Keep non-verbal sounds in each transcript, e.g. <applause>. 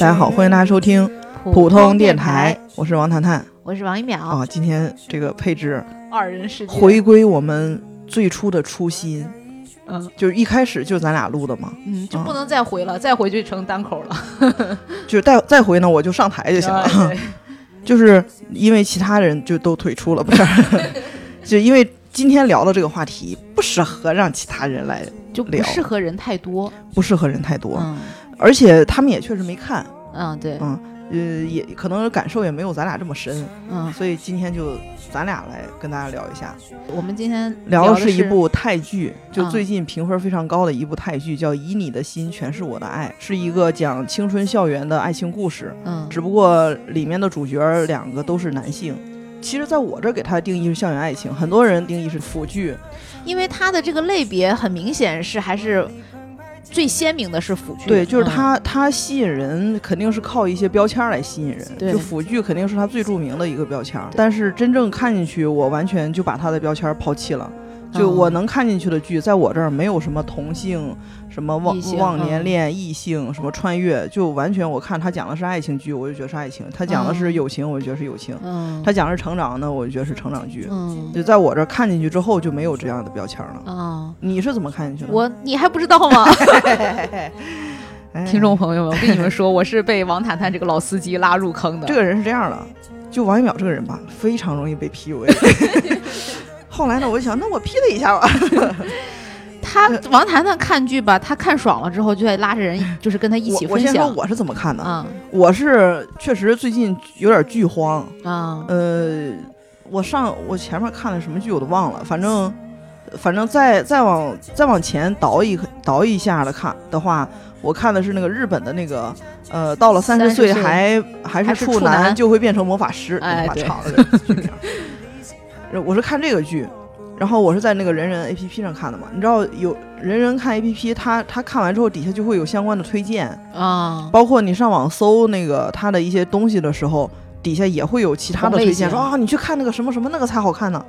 大家好，欢迎大家收听普通电台，我是王谈谈我是王一淼。啊。今天这个配置 <laughs> 二人世界，回归我们最初的初心，嗯。就是一开始就是咱俩录的嘛，嗯，就不能再回了，再回就成单口了。<laughs> 就是再再回呢我就上台就行了，啊 <laughs> 就是因为其他人就都退出了，不是，就因为今天聊的这个话题不适合让其他人来，就不适合人太多。不适合人太多，嗯而且他们也确实没看，嗯，对，嗯，呃，也可能感受也没有咱俩这么深，嗯，所以今天就咱俩来跟大家聊一下。我们今天聊的的是一部泰剧，就嗯最近评分非常高的一部泰剧，叫《以你的心全是我的爱》，是一个讲青春校园的爱情故事。嗯只不过里面的主角两个都是男性。其实，在我这儿给它的定义是校园爱情，很多人定义是腐剧。因为它的这个类别很明显是还是最鲜明的是腐剧，对，就是嗯它，它吸引人肯定是靠一些标签来吸引人。对就腐剧肯定是它最著名的一个标签，但是真正看进去，我完全就把它的标签抛弃了。就嗯我能看进去的剧，在我这儿没有什么同性、什么忘忘年嗯恋、异性、什么穿越，就完全我看他讲的是爱情剧，我就觉得是爱情；他讲的是嗯友情，我就觉得是友情；嗯他讲的是成长呢，我就觉得是成长剧。嗯就在我这儿看进去之后，就没有这样的标签了。啊，你是怎么看进去的？我你还不知道吗？哎 <laughs> 听众朋友们，我跟你们说，我是被王坦坦这个老司机拉入坑的。这个人是这样的，就王一淼这个人吧，非常容易被 PUA。<laughs> 后来呢，我就想，那我 P 他一下吧。<laughs> 他王谈谈看剧吧，他看爽了之后，就会拉着人，就是跟他一起我我分享。先说我是怎么看的，嗯我是确实最近有点剧荒。啊呃，我上我前面看的什么剧我都忘了，反正反正再再往再往前倒一倒一下的看的话，我看的是那个日本的那个呃，到了三十岁岁还还还是处男就会变成魔法师，哎对把场 <laughs> 我是看这个剧。然后我是在那个人人 A P P 上看的嘛，你知道有人人看 A P P，他他看完之后底下就会有相关的推荐，啊包括你上网搜那个他的一些东西的时候，底下也会有其他的推荐，说啊你去看那个什么什么那个才好看呢。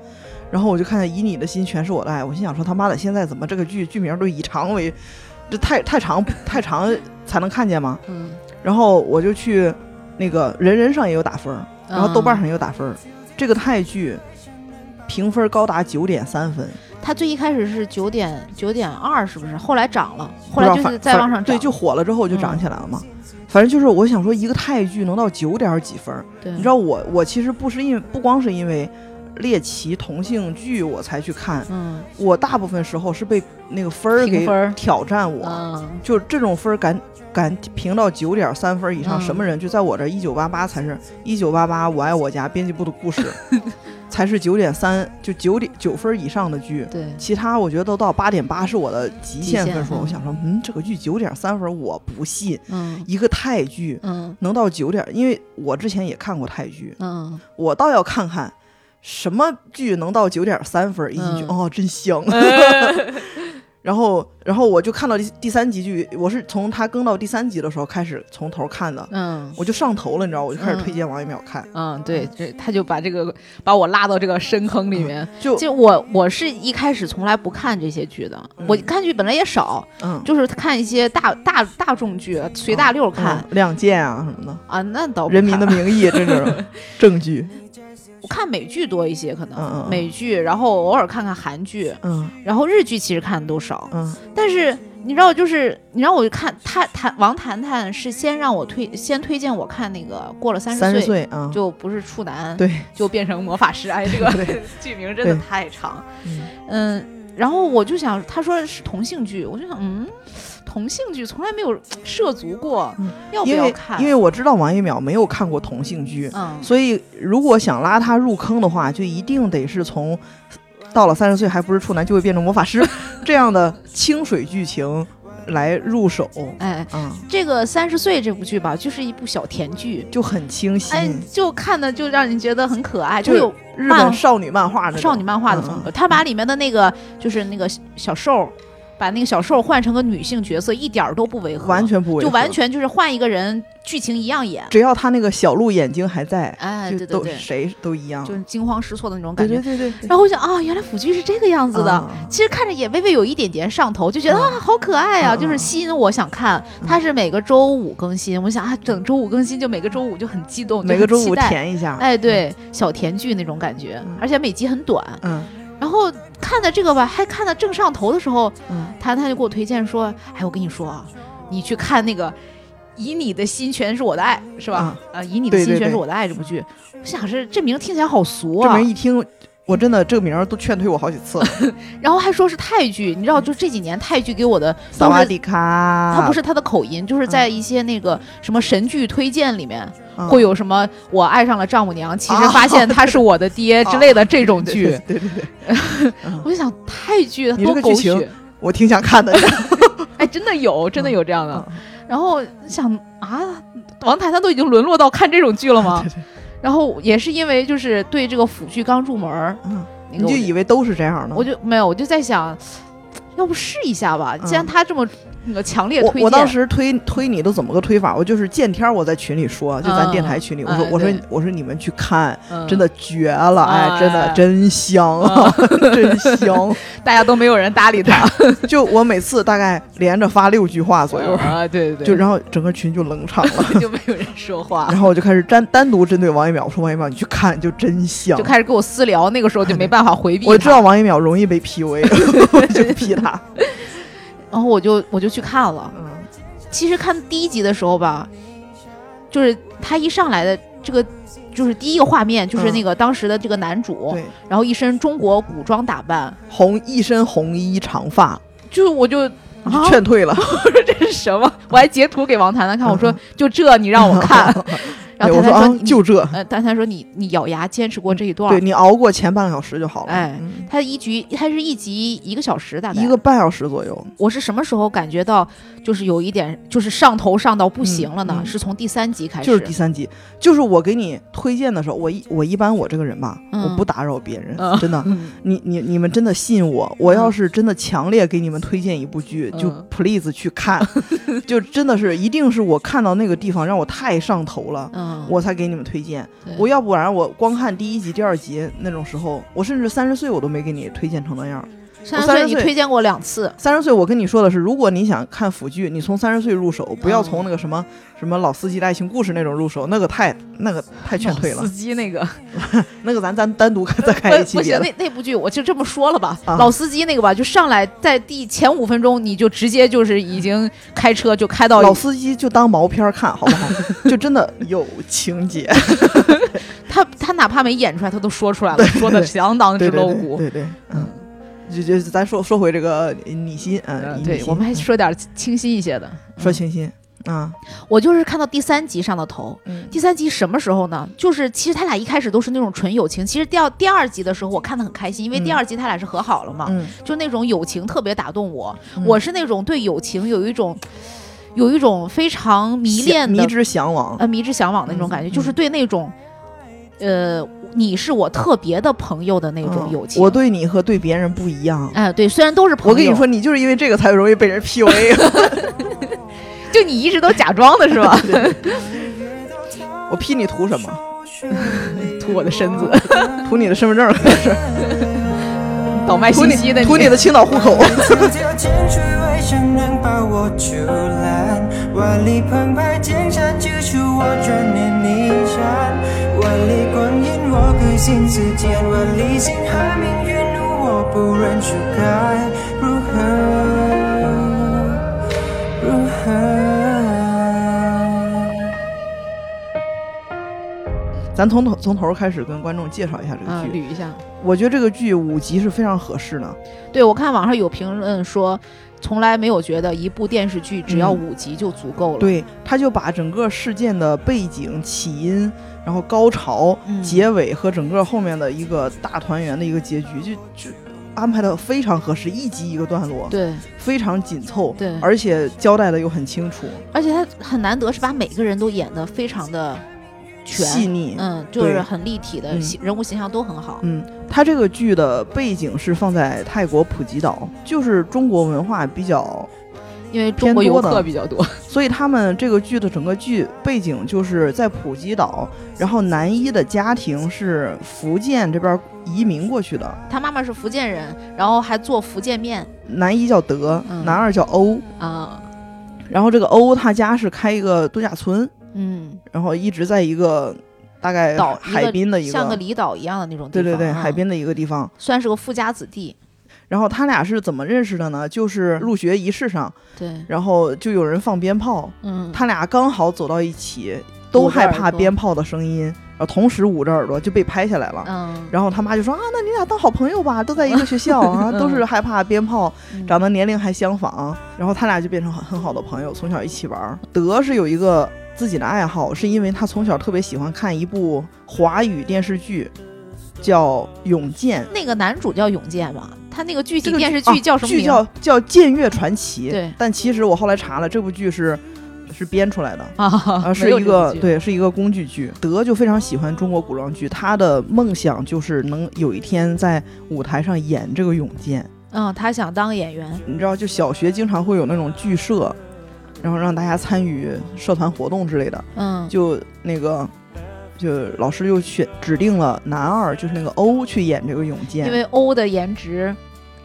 然后我就看见《以你的心全是我的爱》，我心想说他妈的，现在怎么这个剧剧名都以长为，这太太长太长才能看见吗？嗯，然后我就去那个人人上也有打分，然后豆瓣嗯上也有打分儿。这个泰剧评分高达九点三分，它最一开始是九点九点二，是不是？后来涨了，后来就是再往上涨。对，就火了之后就涨嗯起来了嘛。反正就是我想说，一个泰剧能到九点几分，对，你知道我我其实不是因为不光是因为猎奇同性剧我才去看，嗯。我大部分时候是被那个分儿给挑战我，嗯。就这种分儿敢敢评到九点三分以上，嗯。什么人？就在我这一九八八才是一九八八我爱我家编辑部的故事 <laughs> 才是九点三就九点九分以上的剧。对，其他我觉得都到八点八是我的极限分数，嗯。我想说，嗯，这个剧九点三分我不信，嗯。一个泰剧嗯。能到九点，因为我之前也看过泰剧，嗯，我倒要看看什么剧能到九点三分儿，一进去、嗯。哦，真香。<laughs> 然后，然后我就看到第第三集剧，我是从他更到第三集的时候开始从头看的，嗯。我就上头了，你知道，我就开始嗯推荐王一淼看，嗯，对，这他就把这个把我拉到这个深坑里面。就就我我是一开始从来不看这些剧的，我看剧本来也少，嗯，就是看一些大大大众剧，随大溜看。嗯亮剑啊什么的，啊，那倒不人民的名义这是 <laughs> 正剧，我看美剧多一些，可能、美剧，然后偶尔看看韩剧，嗯。然后日剧其实看的都少。嗯。但是你知道，就是你让我看他谈王谈谈是先让我推先推荐我看那个过了三三十岁就不是处男，对，就变成魔法师。哎，这个 <laughs> 剧名真的太长。嗯。嗯，然后我就想，他说是同性剧，我就想，嗯，同性剧从来没有涉足过，嗯要不要看？因为我知道王一淼没有看过同性剧，嗯，所以如果想拉他入坑的话，就一定得是从到了三十岁还不是处男就会变成魔法师 <laughs> 这样的清水剧情来入手。哎，嗯、这个三十岁这部剧吧，就是一部小甜剧。就很清新，哎，就看的就让人觉得很可爱，就就有日本少女漫画的少女漫画的风格。嗯他把里面的那个就是那个小兽，把那个小兽换成个女性角色，一点儿都不违和，完全不违和，就完全就是换一个人，剧情一样演。只要他那个小鹿眼睛还在，哎，对对对，谁都一样，就是惊慌失措的那种感觉。对对对，然后我想啊，原来腐剧是这个样子的。啊其实看着也微微有一点点上头，就觉得、嗯啊，好可爱啊，嗯就是吸引我想看。它是每个周五更新，我想啊，等周五更新，就每个周五就很激动，每个周五。填一下，哎，对，小甜剧那种感觉，嗯而且每集很短。嗯然后看的这个吧，还看的正上头的时候，嗯，谭谭就给我推荐说：“哎，我跟你说啊，你去看那个《以你的心全是我的爱》，是吧？啊呃，以你的心全是我的爱这部剧，我想是这名听起来好俗这啊，名一听。我真的这个名儿都劝退我好几次了，<laughs> 然后还说是泰剧，你知道，就这几年泰剧给我的。萨瓦迪卡，它不是他的口音，就是在一些那个什么神剧推荐里面，嗯会有什么“我爱上了丈母娘”，其实啊发现他是我的爹 <laughs> 之类的这种剧。对对对对对，<laughs> 我就想泰剧你多狗血，我挺想看的。哎，真的有，真的有这样的。嗯然后想啊，王谈谈都已经沦落到看这种剧了吗？对对然后也是因为就是对这个辅剧刚入门儿，嗯，那个你就以为都是这样的？我就没有，我就在想，要不试一下吧？既然嗯他这么那个强烈推荐，我我当时推推你都怎么个推法？我就是见天儿我在群里说，就咱电台群里，嗯我说我说我说你们去看，嗯真的绝了，哎，真的哎真香啊，<laughs> 真香！<laughs> 大家都没有人搭理他 <laughs> 就我每次大概连着发六句话左右，啊，对对对，就然后整个群就冷场了。就没有人说话然。后我就开始单单独针对王一淼，我说王一淼你去看，就真香就。开始跟我私聊，那个时候就没办法回避。我知道，王一淼容易被 PUA，我就 P 他。然后我就我就去看了。嗯其实看第一集的时候吧，就是他一上来的这个，就是第一个画面，就是嗯那个当时的这个男主，对，然后一身中国古装打扮，红一身红衣长发，就是我就啊，劝退了。<laughs> 我说这是什么？我还截图给王谈谈看，我说嗯就这你让我看，<laughs> 然后对我说就这，呃，谈谈说你你咬牙坚持过这一段儿，对你熬过前半个小时就好了。哎嗯。他一局他是一集一个小时大概一个半小时左右。我是什么时候感觉到就是有一点就是上头上到不行了呢？是从第三集开始，就是第三集，就是我给你推荐的时候，我一我一般我这个人吧，嗯我不打扰别人，嗯。<laughs> 真的。嗯。你你你们真的信我，我要是真的强烈给你们推荐一部剧，就嗯。please 去看，<laughs> 就真的是一定是我看到那个地方让我太上头了，嗯，我才给你们推荐。我要不然我光看第一集、第二集那种时候，我甚至三十岁我都没给你推荐成那样。三十岁岁你推荐过两次，三十岁，我跟你说的是，如果你想看腐剧，你从三十岁入手，不要嗯从那个什么、什么老司机的爱情故事那种入手，那个太那个太劝退了。司。机那个。<laughs> 那个咱咱单独再开一期不行，那那部剧我就这么说了吧，啊。老司机那个吧，就上来在第前五分钟你就直接就是已经开车就开到老司机就当毛片看好不好？<laughs> 就真的有情节，<laughs> 他他哪怕没演出来，他都说出来了，说的相当之露骨。对对，嗯，就就咱说说回这个你心，嗯，嗯，对我们还说点清新一些的。嗯。说清新啊，我就是看到第三集上的头，嗯。第三集什么时候呢？就是其实他俩一开始都是那种纯友情，其实第二第二集的时候我看的很开心，因为嗯。第二集他俩是和好了嘛，嗯，就那种友情特别打动我。嗯。我是那种对友情有一种有一种非常迷恋的迷之向往，呃迷之向往的那种感觉，嗯就是对那种呃你是我特别的朋友的那种嗯。友情。我对你和对别人不一样。哎、对，虽然都是朋友，我跟你说，，你就是因为这个才容易被人 PUA。<laughs> 就你一直都假装的是吧？<laughs> 我批你图什么？<laughs> 图我的身子，<laughs> 图你的身份证可是，倒卖图信息的你图你的青岛户口。万里澎湃，江山我转念离山。万里光阴，我归心似箭；万里星海，命运路我不认输，该咱从头从头开始跟观众介绍一下这个嗯，剧。捋一下。我觉得这个剧五集是非常合适的。对，我看网上有评论说，从来没有觉得一部电视剧只要嗯五集就足够了。，对，他就把整个事件的背景、起因，然后高潮、嗯结尾和整个后面的一个大团圆的一个结局，就就安排的非常合适，一集一个段落，对，非常紧凑，对而且交代的又很清楚。而且他很难得是把每个人都演得非常的全，细腻。嗯，就是很立体的，人物形象都很好。嗯，它这个剧的背景是放在泰国普吉岛，就是中国文化比较，因为中国游客比较多，<laughs> 所以他们这个剧的整个剧背景就是在普吉岛，然后男一的家庭是福建这边移民过去的，他妈妈是福建人，然后还做福建面男一叫德，嗯男二叫欧，啊，然后这个欧他家是开一个度假村，嗯，然后一直在一个大概岛海滨的一个像个个。离岛一样的那种地方，对对对，啊海滨的一个地方。算是个富家子弟。然后他俩是怎么认识的呢？就是入学仪式上，对，然后就有人放鞭炮，嗯，他俩刚好走到一起，都害怕鞭炮的声音，然后同时捂着耳朵就被拍下来了。嗯，然后他妈就说啊，那你俩当好朋友吧，都在一个学校 <laughs> 都是害怕鞭炮，嗯长得年龄还相仿，然后他俩就变成很很好的朋友，从小一起玩。德是有一个自己的爱好，是因为他从小特别喜欢看一部华语电视剧，叫《永健》。那个男主叫永健嘛，他那个具体这个电视剧叫什么名？剧叫叫《剑月传奇》。对但其实我后来查了，这部剧是是编出来的。<laughs> 啊，是一个对，是一个工具剧。德就非常喜欢中国古装剧，他的梦想就是能有一天在舞台上演这个永健。嗯，他想当演员，你知道，就小学经常会有那种剧社，然后让大家参与社团活动之类的。嗯，就那个，就老师就选指定了男二，就是那个欧去演这个永健。因为欧的颜值，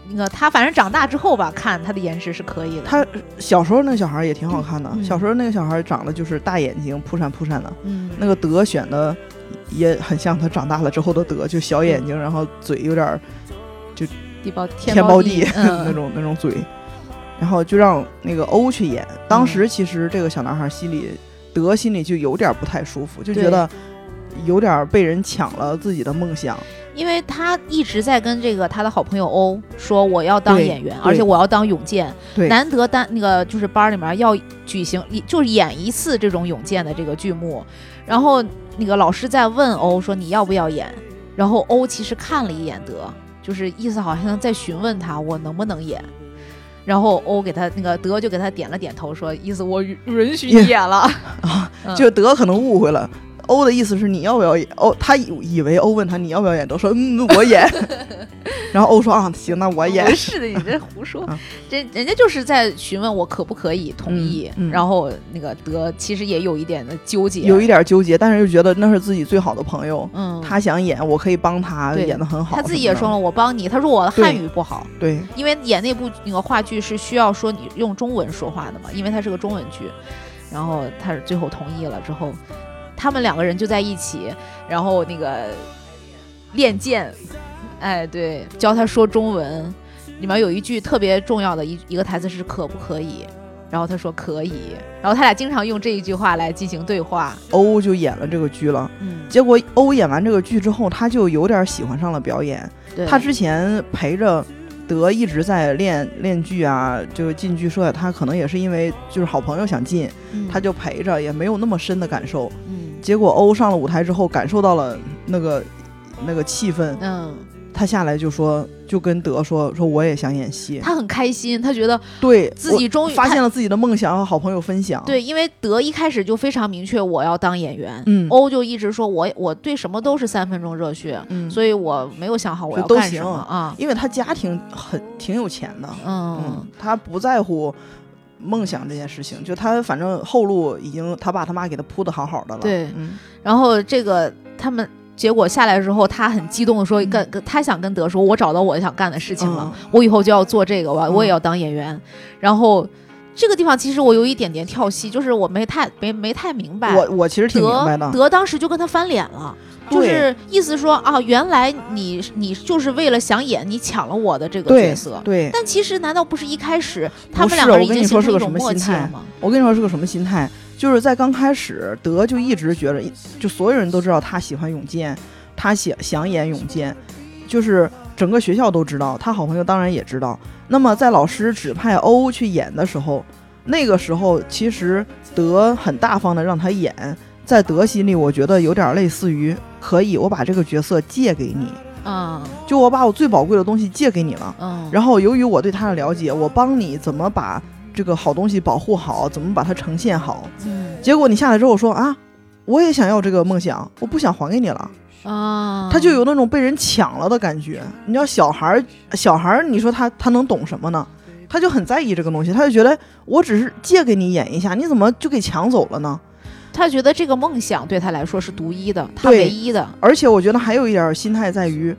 那个他反正长大之后吧，看他的颜值是可以的。他小时候那个小孩也挺好看的，嗯小时候那个小孩长得就是大眼睛，扑闪扑闪的。嗯，那个德选的也很像他长大了之后的德，就小眼睛，然后嘴有点就地包天包包地那嗯，<laughs> 种那种嘴，然后就让那个欧去演。当时其实这个小男孩心里，德心里就有点不太舒服，就觉得有点被人抢了自己的梦想。因为他一直在跟这个他的好朋友欧说我要当演员，而且我要当永健，对，难得单那个就是班里面要举行一就是演一次这种永健的这个剧目，然后那个老师在问欧说你要不要演，然后欧其实看了一眼德，就是意思好像在询问他我能不能演。然后欧给他那个德就给他点了点头，说意思我允 <laughs> 允许你演了。<laughs> 啊嗯就德可能误会了。欧的意思是你要不要演？欧他以以为欧问他你要不要演，都说嗯我演，<laughs> 然后欧说啊行那我演不。<laughs> 是的，你这胡说啊。人人家就是在询问我可不可以同意，嗯嗯然后那个德其实也有一点的纠结，有一点纠结，但是又觉得那是自己最好的朋友，嗯，他想演，我可以帮他演得很好。他自己也说了，，我帮你。他说我的汉语不好，对，因为演那部那个话剧是需要说你用中文说话的嘛，因为它是个中文剧。然后他是最后同意了之后，他们两个人就在一起，然后那个练剑，哎，对，教他说中文。里面有一句特别重要的一一个台词是“可不可以”，然后他说可以，然后他俩经常用这一句话来进行对话。欧就演了这个剧了。嗯，结果欧演完这个剧之后，他就有点喜欢上了表演。对，他之前陪着德一直在练练剧啊，就进剧社。他可能也是因为就是好朋友想进，嗯他就陪着，也没有那么深的感受。嗯结果欧上了舞台之后，感受到了那个那个气氛，嗯，他下来就说，就跟德说说我也想演戏。他很开心，他觉得对自己终于发现了自己的梦想和好朋友分享。，对，因为德一开始就非常明确我要当演员，嗯欧就一直说我我对什么都是三分钟热血，嗯，所以我没有想好我要干什么啊。因为他家庭很挺有钱的，嗯嗯，他不在乎梦想这件事情，就他反正后路已经他爸他妈给他铺的好好的了。对嗯，然后这个他们结果下来之后，他很激动的说，跟跟他想跟德说，我找到我想干的事情了，我以后就要做这个，我嗯我也要当演员。然后这个地方其实我有一点点跳戏，就是我没太没没太明白。我我其实挺明白的，德德当时就跟他翻脸了，就是意思说啊，原来你你就是为了想演，你抢了我的这个角色。对，但其实难道不是一开始他们两个人已经形成一你说是个什么种默契心态了吗？我跟你说是个什么心态，就是在刚开始，德就一直觉得，就所有人都知道他喜欢永健，他想想演永健，就是整个学校都知道，他好朋友当然也知道。那么在老师指派欧去演的时候，那个时候其实德很大方的让他演，在德心里，我觉得有点类似于可以，我把这个角色借给你，嗯就我把我最宝贵的东西借给你了。嗯，然后由于我对他的了解，我帮你怎么把这个好东西保护好，怎么把它呈现好。嗯结果你下来之后说啊，我也想要这个梦想，我不想还给你了。啊，他就有那种被人抢了的感觉。你知道小孩儿，小孩儿，你说他他能懂什么呢？他就很在意这个东西，他就觉得我只是借给你演一下，你怎么就给抢走了呢？他觉得这个梦想对他来说是独一的，他唯一的。而且我觉得还有一点心态在于，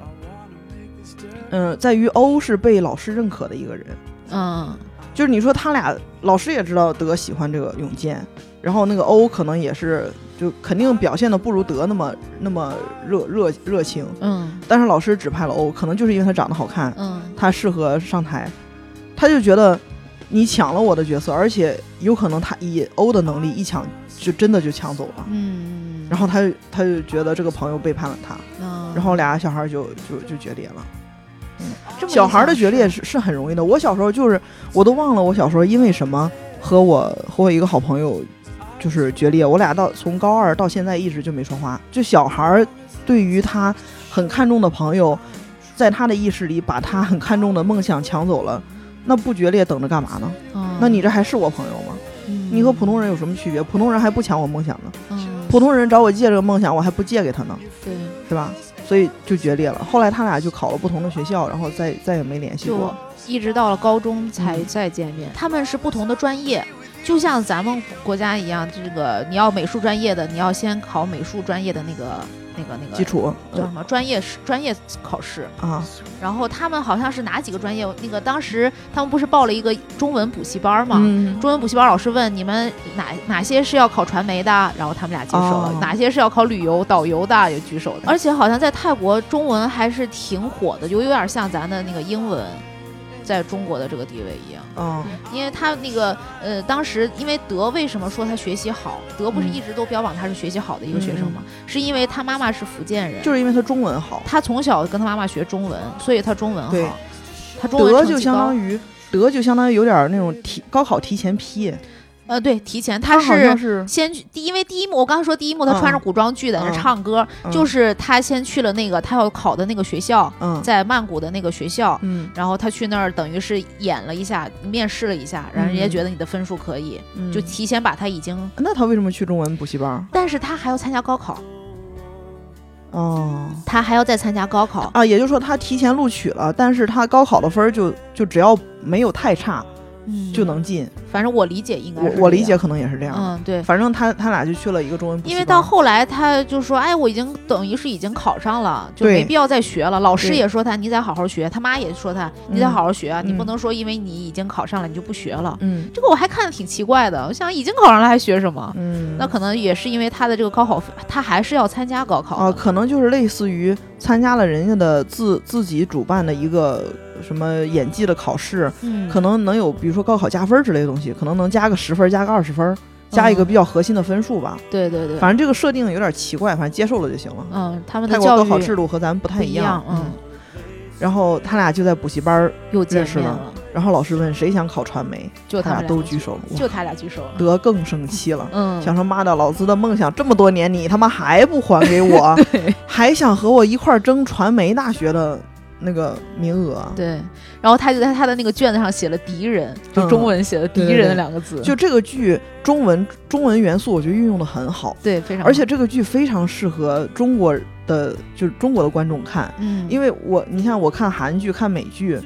嗯、在于欧是被老师认可的一个人。嗯就是你说他俩，老师也知道德喜欢这个永健，然后那个欧可能也是，就肯定表现的不如德那么那么热热热情，嗯但是老师指派了欧，可能就是因为他长得好看，嗯他适合上台，他就觉得你抢了我的角色，而且有可能他以欧的能力一抢就真的就抢走了，嗯，然后他就他就觉得这个朋友背叛了他，嗯然后俩小孩就就就决裂了。小孩的决裂是是很容易的。我小时候就是，我都忘了我小时候因为什么和我和我一个好朋友就是决裂。我俩到从高二到现在一直就没说话。就小孩儿对于他很看重的朋友，在他的意识里把他很看重的梦想抢走了，那不决裂等着干嘛呢？嗯那你这还是我朋友吗？嗯你和普通人有什么区别？普通人还不抢我梦想呢，嗯普通人找我借这个梦想，我还不借给他呢，对，是吧？所以就决裂了。后来他俩就考了不同的学校，然后再再也没联系过。一直到了高中才嗯再见面。他们是不同的专业，就像咱们国家一样，这个你要美术专业的，你要先考美术专业的那个那个那个基础叫什么专业试专业考试。啊，然后他们好像是哪几个专业？那个当时他们不是报了一个中文补习班嘛？嗯，中文补习班老师问你们哪哪些是要考传媒的，然后他们俩举手了；哦哪些是要考旅游导游的也举手的。而且好像在泰国中文还是挺火的，就有点像咱的那个英文，在中国的这个地位一样。嗯因为他那个呃，当时因为德为什么说他学习好？德不是嗯一直都标榜他是学习好的一个学生吗？是因为他妈妈是福建人，就是因为他中文好，他从小跟他妈妈学中文，所以他中文好。他中文德就相当于德就相当于有点那种提高考提前批，呃，对，提前他是先去第，因为第一幕我刚刚说第一幕他穿着嗯古装剧在那嗯唱歌，嗯就是他先去了那个他要考的那个学校，嗯在曼谷的那个学校。嗯然后他去那儿，等于是演了一下，面试了一下，然后人家嗯觉得你的分数可以，嗯就提前把他已经，那他为什么去中文补习班？但是他还要参加高考，哦他还要再参加高考，啊，也就是说他提前录取了，但是他高考的分儿就就只要没有太差嗯，就能进。反正我理解应该我我理解可能也是这样。嗯，对。反正他他俩就去了一个中文补习班，因为到后来他就说，哎，我已经等于是已经考上了，就没必要再学了。老师也说他，你得好好学。他妈也说他，你得嗯好好学啊，你不嗯能说因为你已经考上了，你就不学了。嗯这个我还看的挺奇怪的，我想已经考上了还学什么？嗯，那可能也是因为他的这个高考，他还是要参加高考啊，的。可能就是类似于参加了人家的自自己主办的一个什么演技的考试，嗯，可能能有比如说高考加分之类的东西，可能能加个十分，加个二十分，加一个嗯比较核心的分数吧。对对对，反正这个设定有点奇怪，反正接受了就行了。嗯，他们的教育高考制度和咱们不太不一样，嗯。嗯，，然后他俩就在补习班儿，又见认识了。面了，然后老师问谁想考传媒，他俩都举手。了，就他俩举手了。德更生气了。嗯，想说妈的，老子的梦想这么多年，你他妈还不还给我，<laughs> 还想和我一块儿争传媒大学的那个名额？对，然后他就在他的那个卷子上写了“敌人”，就嗯中文写的“敌人”两个字，就这个剧中文中文元素，我觉得运用的很好，对，非常，而且这个剧非常适合中国的就是中国的观众看，嗯，因为我你像我看韩剧、看美剧，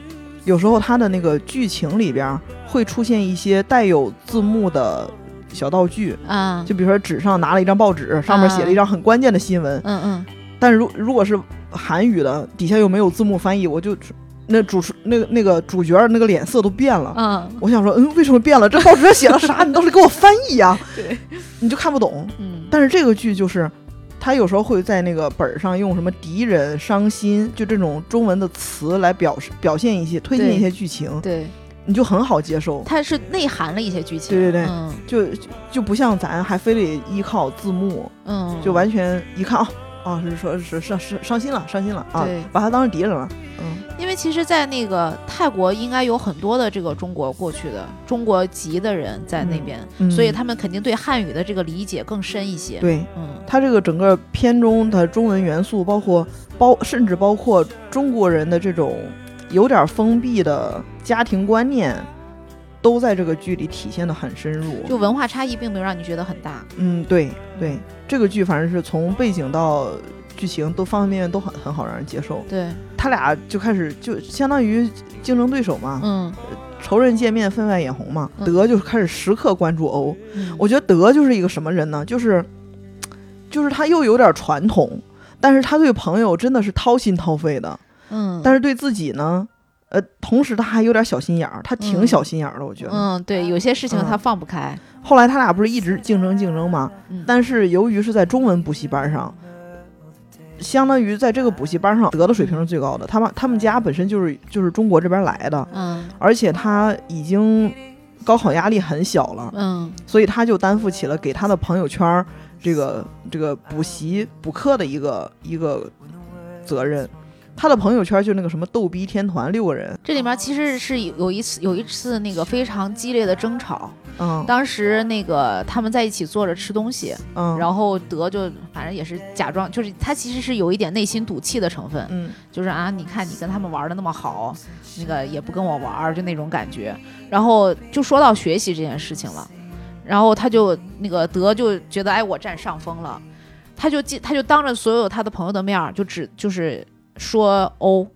有时候它的那个剧情里边会出现一些带有字幕的小道具，啊，就比如说纸上拿了一张报纸，上面写了一张很关键的新闻，嗯嗯，但是如如果是韩语的，底下又没有字幕翻译，我就那主持那个那个主角那个脸色都变了。嗯我想说，嗯，为什么变了？这报纸上写了啥？你倒是给我翻译呀、<laughs> 对，你就看不懂。嗯，但是这个剧就是，他有时候会在那个本儿上用什么敌人、伤心，就这种中文的词来表示表现一些推进一些剧情，对，你就很好接受。它是内涵了一些剧情，对对对嗯就就不像咱还非得依靠字幕，嗯，就完全一看啊啊是说是伤伤伤心了，伤心了啊对，把他当成敌人了。嗯因为其实，在那个泰国，应该有很多的这个中国过去的中国籍的人在那边，嗯所以他们肯定对汉语的这个理解更深一些。，对。嗯，他这个整个片中的中文元素，包括包甚至包括中国人的这种有点封闭的家庭观念，都在这个剧里体现的很深入。就文化差异并没有让你觉得很大。嗯，对对，这个剧反正是从背景到剧情都方方面面都很很好让人接受。对，他俩就开始就相当于竞争对手嘛，嗯仇人见面分外眼红嘛。嗯德就开始时刻关注欧，嗯，我觉得德就是一个什么人呢？就是就是他又有点传统，但是他对朋友真的是掏心掏肺的，嗯，但是对自己呢，呃，同时他还有点小心眼儿，他挺嗯小心眼儿的，我觉得。嗯，对，有些事情嗯他放不开。后来他俩不是一直竞争竞争吗？嗯，但是由于是在中文补习班上，相当于在这个补习班上得的水平是最高的。他们他们家本身就是就是中国这边来的，嗯而且他已经高考压力很小了，嗯所以他就担负起了给他的朋友圈这个这个补习补课的一个一个责任。他的朋友圈就那个什么逗逼天团六个人，这里面其实是有有一次有一次那个非常激烈的争吵，嗯。当时那个他们在一起坐着吃东西，嗯，然后德就反正也是假装，就是他其实是有一点内心赌气的成分，嗯。就是啊，你看你跟他们玩的那么好，那个也不跟我玩，就那种感觉。然后就说到学习这件事情了，然后他就那个德就觉得哎我占上风了，他就记他就当着所有他的朋友的面儿就只就是说欧。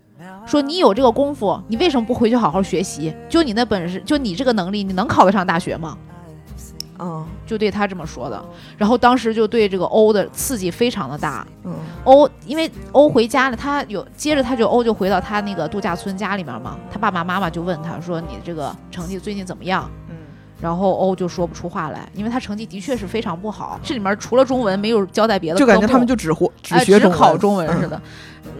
说你有这个功夫，你为什么不回去好好学习？就你那本事，就你这个能力，你能考得上大学吗？嗯就对他这么说的。然后当时就对这个欧的刺激非常的大，嗯欧，因为欧回家了，他有接着他就欧就回到他那个度假村家里面嘛，他爸爸妈妈就问他说：“你这个成绩最近怎么样嗯，？”然后欧就说不出话来，因为他成绩的确是非常不好。这里面除了中文没有交代别的就感觉他们就只活只哎学中文，考中文嗯似的。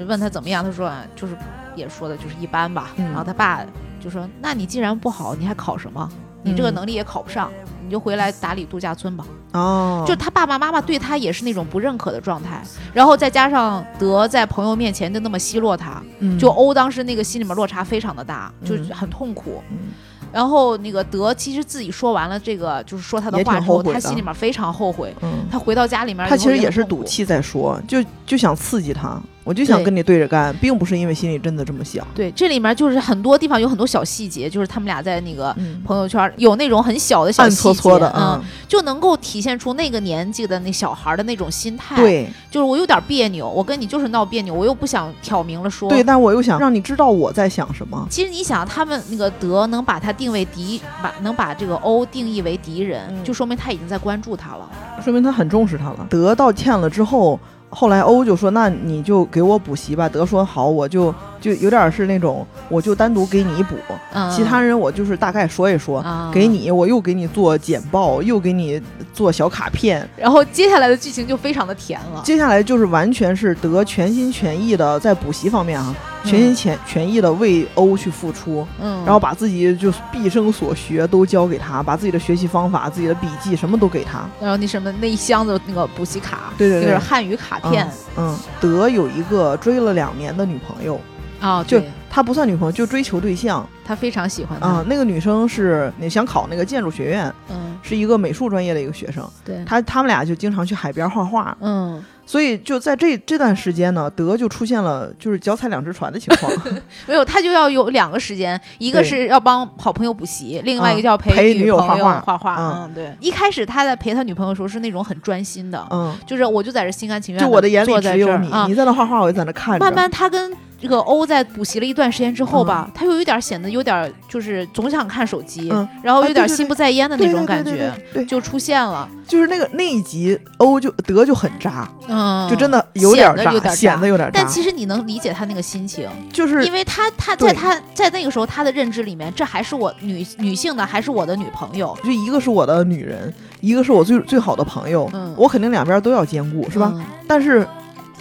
问他怎么样，他说啊就是也说的就是一般吧。嗯然后他爸就说：“那你既然不好，你还考什么？你这个嗯能力也考不上，你就回来打理度假村吧。”哦，就他爸爸妈妈对他也是那种不认可的状态，然后再加上德在朋友面前就那么奚落他，嗯就欧当时那个心里面落差非常的大，就很痛苦。嗯然后那个德其实自己说完了这个，就是说他的话之后，他心里面非常后悔。嗯，他回到家里面他其实也是。赌气在说，就就想刺激他，我就想跟你对着干，并不是因为心里真的这么想。对，这里面就是很多地方有很多小细节，就是他们俩在那个嗯，朋友圈有那种很小的小暗细节，的，嗯，，就能够体现出那个年纪的那小孩的那种心态。，对就是我有点别扭，我跟你就是闹别扭，我又不想挑明了说。对，但我又想让你知道我在想什么。其实你想，他们那个德能把他定位敌，把能把这个欧定义为敌人，嗯就说明他已经在关注他了。说明他很重视他了。德道歉了之后，后来欧就说：“那你就给我补习吧。”德说：“好，我就就有点是那种，我就单独给你补，嗯，其他人我就是大概说一说。啊给。你，我又给你做简报，又给你做小卡片。然后接下来的剧情就非常的甜了。接下来就是完全是德全心全意的在补习方面啊，全心全全意的为欧去付出，嗯，然后把自己就是毕生所学都交给他，把自己的学习方法、自己的笔记什么都给他。然后那什么那一箱子那个补习卡，对对对就是汉语卡片嗯，德有一个追了两年的女朋友，啊，就对他不算女朋友，就追求对象。他非常喜欢啊、他。那个女生是你想考那个建筑学院，嗯，是一个美术专业的一个学生，对，他他们俩就经常去海边画画，嗯，所以就在这这段时间呢，德就出现了就是脚踩两只船的情况，<laughs> 没有，他就要有两个时间，一个是要帮好朋友补习，另外一个就要陪女朋友画画。画嗯。嗯，对。一开始他在陪他女朋友的时候是那种很专心的，嗯，就是我就在这心甘情愿，就我的眼里只有你，你在那画画，我就在那看着。慢慢他跟这个欧在补习了一段时间之后吧，他又有点显得有点就是总想看手机，嗯。然后有点心不在焉的那种感觉就出现了。就是那个那一集欧就德就很渣，嗯，就真的有点渣，显得有点显得有点渣。但，其实你能理解他那个心情，就是因为他他在他在那个时候他的认知里面，这还是我女女性的，还是我的女朋友，就一个是我的女人，一个是我最最好的朋友，嗯。我肯定两边都要兼顾，是吧？嗯。但是，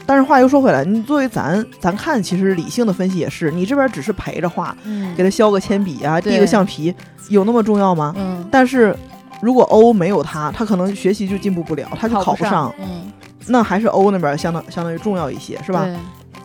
但是话又说回来，你作为咱咱看，其实理性的分析也是，你这边只是陪着画，嗯。给他削个铅笔啊，递个橡皮，有那么重要吗？嗯，但是如果欧没有他，他可能学习就进步不了，他就考不不上，嗯，那还是欧那边相当相当于重要一些，是吧？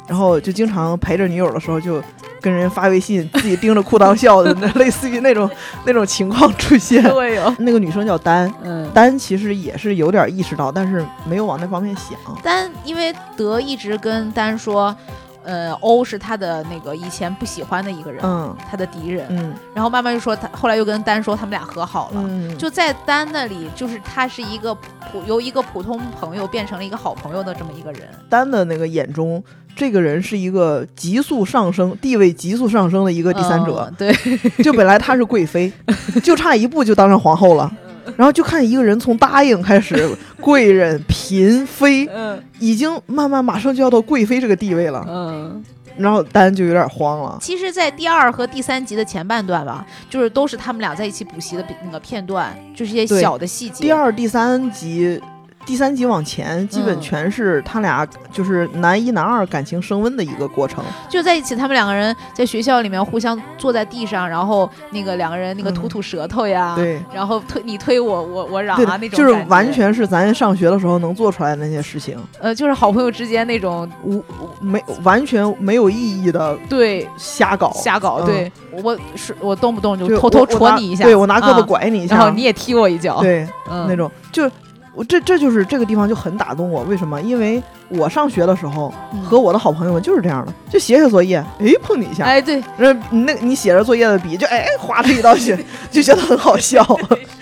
对？然后就经常陪着女友的时候就。跟人发微信，自己盯着裤裆笑的，那 <laughs> 类似于那种那种情况出现。对有，那个女生叫丹，嗯。丹其实也是有点意识到，但是没有往那方面想。丹因为德一直跟丹说，呃，欧是他的那个以前不喜欢的一个人，嗯他的敌人。嗯然后慢慢就说他，后来又跟丹说他们俩和好了。嗯，就在丹那里，就是他是一个普由一个普通朋友变成了一个好朋友的这么一个人。丹的那个眼中，这个人是一个急速上升、地位急速上升的一个第三者嗯。对，<laughs> 就本来她是贵妃，<laughs> 就差一步就当上皇后了。然后就看一个人从答应开始，<laughs> 贵人、嫔妃，嗯已经慢慢马上就要到贵妃这个地位了。嗯。然后丹就有点慌了。其实，在第二和第三集的前半段吧，就是都是他们俩在一起补习的那个片段，就是一些小的细节。第二、第三集，第三集往前，基本嗯。全是他俩就是男一男二感情升温的一个过程。就在一起，他们两个人在学校里面互相坐在地上，然后那个两个人那个嗯。吐吐舌头呀，对，然后推你推我，我我嚷啊那种，就是完全是咱上学的时候能做出来的那些事情，呃，就是好朋友之间那种无没完全没有意义的对。瞎搞，瞎搞，嗯。对。我是我动不动就就偷偷戳你一下，对我拿胳膊啊拐你一下，然后你也踢我一脚，对、嗯，那种，就我这这就是这个地方就很打动我，为什么？因为我上学的时候嗯和我的好朋友们就是这样的，就写写作业，哎碰你一下，哎对，那你写着作业的笔就哎划出一道血，<laughs> 就觉得很好笑。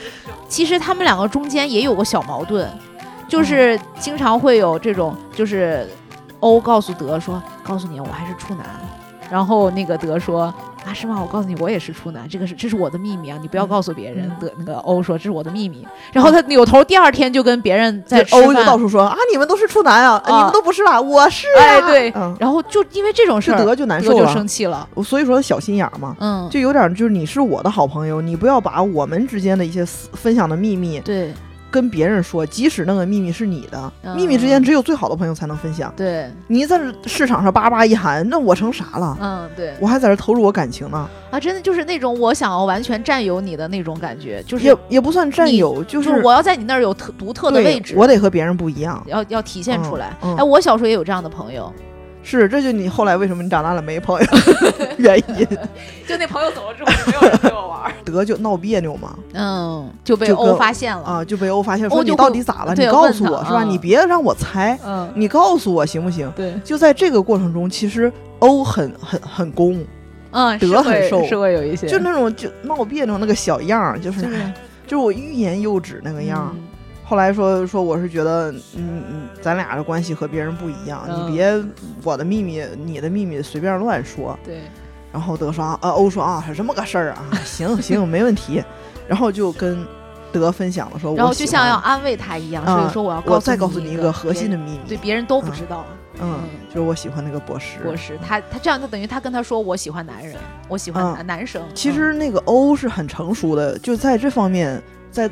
<laughs> 其实他们两个中间也有个小矛盾，嗯就是经常会有这种，就是欧告诉德说：“告诉你，我还是处男。”然后那个德说：“啊，是吗？我告诉你，我也是处男，这个是这是我的秘密啊，你不要告诉别人。嗯德那个欧说：“这是我的秘密。”然后他扭头，第二天就跟别人在欧就到处说啊，你们都是处男啊，啊你们都不是啦，我是啊。哎对嗯，然后就因为这种事儿，德就难受了，生气了。所以说小心眼儿嘛，嗯，就有点就是你是我的好朋友，你不要把我们之间的一些分享的秘密对跟别人说，即使那个秘密是你的，嗯秘密之间只有最好的朋友才能分享。对，你在市场上叭叭一喊，那我成啥了？嗯对我还在这投入我感情呢，啊，真的就是那种我想要完全占有你的那种感觉，就是也也不算占有，就就是我要在你那儿有特独特的位置，我得和别人不一样。要要体现出来。嗯嗯哎，我小时候也有这样的朋友，是，这就你后来为什么你长大了没朋友 <laughs> 原因。<laughs> 就那朋友走了之后，就没有人陪我玩。德就闹别扭嘛，嗯，就被欧发现了。啊，就被欧发现说你到底咋了？你告诉我是吧？嗯你别让我猜，嗯，你告诉我行不行？对，就在这个过程中，其实欧很很很攻，嗯，德很受是会有一些，就那种就闹别扭那个小样儿，就是就是哎就是我欲言又止那个样儿。嗯后来说说我是觉得，嗯嗯，咱俩的关系和别人不一样，嗯你别我的秘密、你的秘密随便乱说。对，然后德说啊，呃，欧说啊，是这么个事儿啊，<laughs> 行行，没问题。然后就跟德分享了说，然后就像要安慰他一样，啊所以说我要我再告诉你一个核心的秘密，对别人都不知道。嗯，就是我喜欢那个博士。博士，他他这样，他等于他跟他说，我喜欢男人，我喜欢男生。其实那个欧是很成熟的，就在这方面，在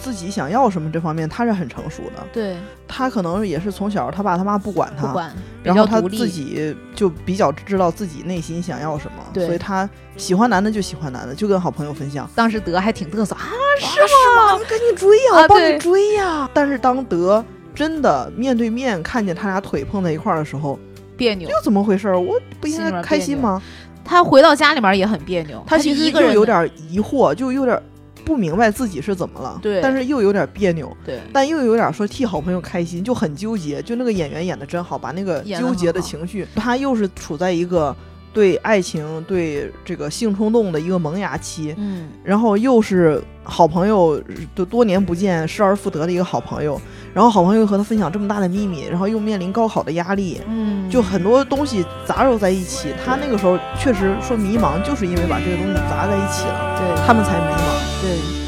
自己想要什么这方面，他是很成熟的。嗯对，他可能也是从小他爸他妈不管他，不管，然后他自己就比较知道自己内心想要什么，对所以他喜欢男的就喜欢男的，就跟好朋友分享。当时德还挺嘚瑟啊，是吗？你赶紧追呀、啊我帮你追呀、但是当德真的面对面看见他俩腿碰在一块儿的时候，别扭。又怎么回事儿？我不应该开心吗？他回到家里面也很别扭，他其实一个人就有点疑惑，就有点不明白自己是怎么了，对但是又有点别扭，对但又有点说替好朋友开心，就很纠结。就那个演员演的真好，把那个纠结的情绪，他又是处在一个对爱情、对这个性冲动的一个萌芽期，嗯，然后又是好朋友，就多年不见失而复得的一个好朋友，然后好朋友和他分享这么大的秘密，然后又面临高考的压力，嗯，就很多东西杂糅在一起。他那个时候确实说迷茫，就是因为把这个东西杂在一起了，对他们才迷茫。对。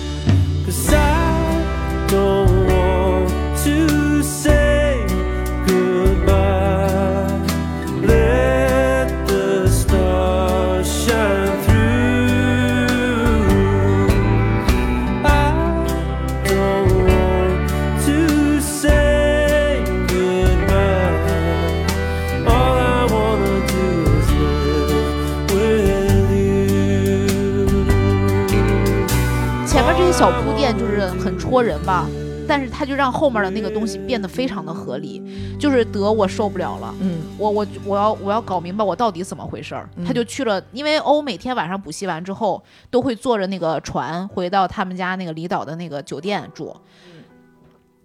些小铺垫就是很戳人吧，但是他就让后面的那个东西变得非常的合理。就是得我受不了了，嗯我我我要我要搞明白我到底怎么回事儿。嗯他就去了，因为欧每天晚上补习完之后都会坐着那个船回到他们家那个离岛的那个酒店住。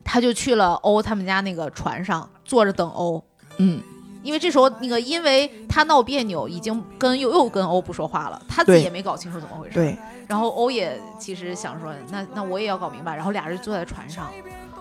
他就去了欧他们家那个船上坐着等欧，嗯因为这时候那个因为他他闹别扭，已经跟又又跟欧不说话了，他自己也没搞清楚怎么回事。对，然后欧也其实想说，那那我也要搞明白。然后俩人坐在船上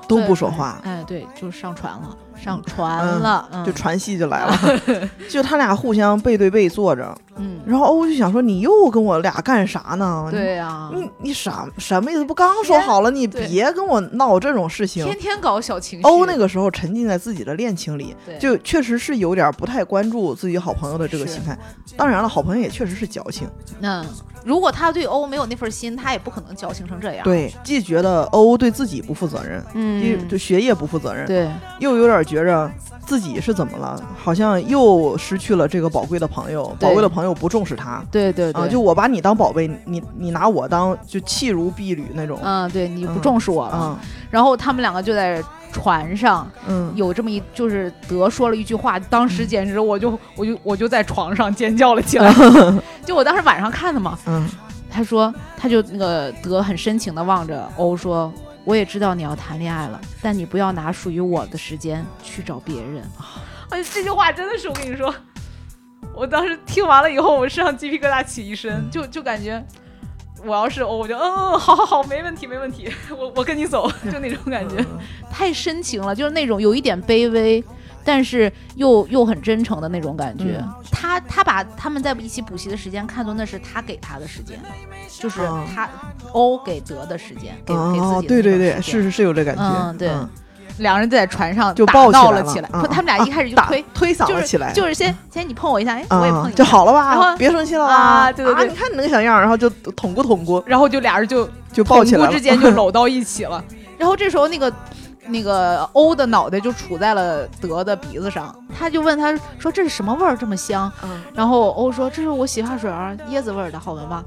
都不说话，哎，对，就上船了，上船了，嗯，就船戏就来了，<laughs> 就他俩互相背对背坐着，嗯，然后欧就想说你又跟我俩干啥呢？对啊，你你啥什么意思？不刚说好了，你别跟我闹这种事情。天天搞小情绪。欧那个时候沉浸在自己的恋情里，就确实是有点不太关注自己好朋友的这个心态。当然了，好朋友也确实是矫情，嗯，如果他对欧没有那份心，他也不可能矫情成这样。，对，既觉得欧对自己不负责任，既嗯，对学业不负责任，对，又有点觉着自己是怎么了，好像又失去了这个宝贵的朋友，宝贵的朋友不重视他。对对对，啊，就我把你当宝贝，你你拿我当就弃如敝履那种。嗯，对，你不嗯重视我了。啊，然后他们两个就在船上嗯，有这么一，就是德说了一句话，当时简直我就我就我就在床上尖叫了起来。<laughs> 就我当时晚上看的嘛，嗯他说他就那个德很深情的望着欧说。我也知道你要谈恋爱了，但你不要拿属于我的时间去找别人。哎，这句话真的是我跟你说，我当时听完了以后，我身上鸡皮疙瘩起一身，就就感觉我要是哦，我就嗯嗯，好好好，没问题没问题，我我跟你走，就那种感觉。嗯 <laughs> 太深情了，就是那种有一点卑微，但是又又很真诚的那种感觉。嗯。他他把他们在一起补习的时间看作那是他给他的时间，就是哦。他欧给德的时间，给、给哦，自己的对对对，那种时间。是是是有这感觉，嗯对。两人在船上就闹了起来，他们俩一开始就推，推搡就是了起来，就是先先你碰我一下，哎，我也碰啊你就好了吧然吧，后别生气了吧，啊对对对。你看你那个小样儿，然后就捅咕捅咕，然后就俩人就就抱起来了，之间就搂到一起了。<laughs> 然后这时候那个那个欧的脑袋就杵在了德的鼻子上，他就问他说：“这是什么味儿这么香嗯？”然后欧说：“这是我洗发水啊，椰子味儿的，好闻吧？”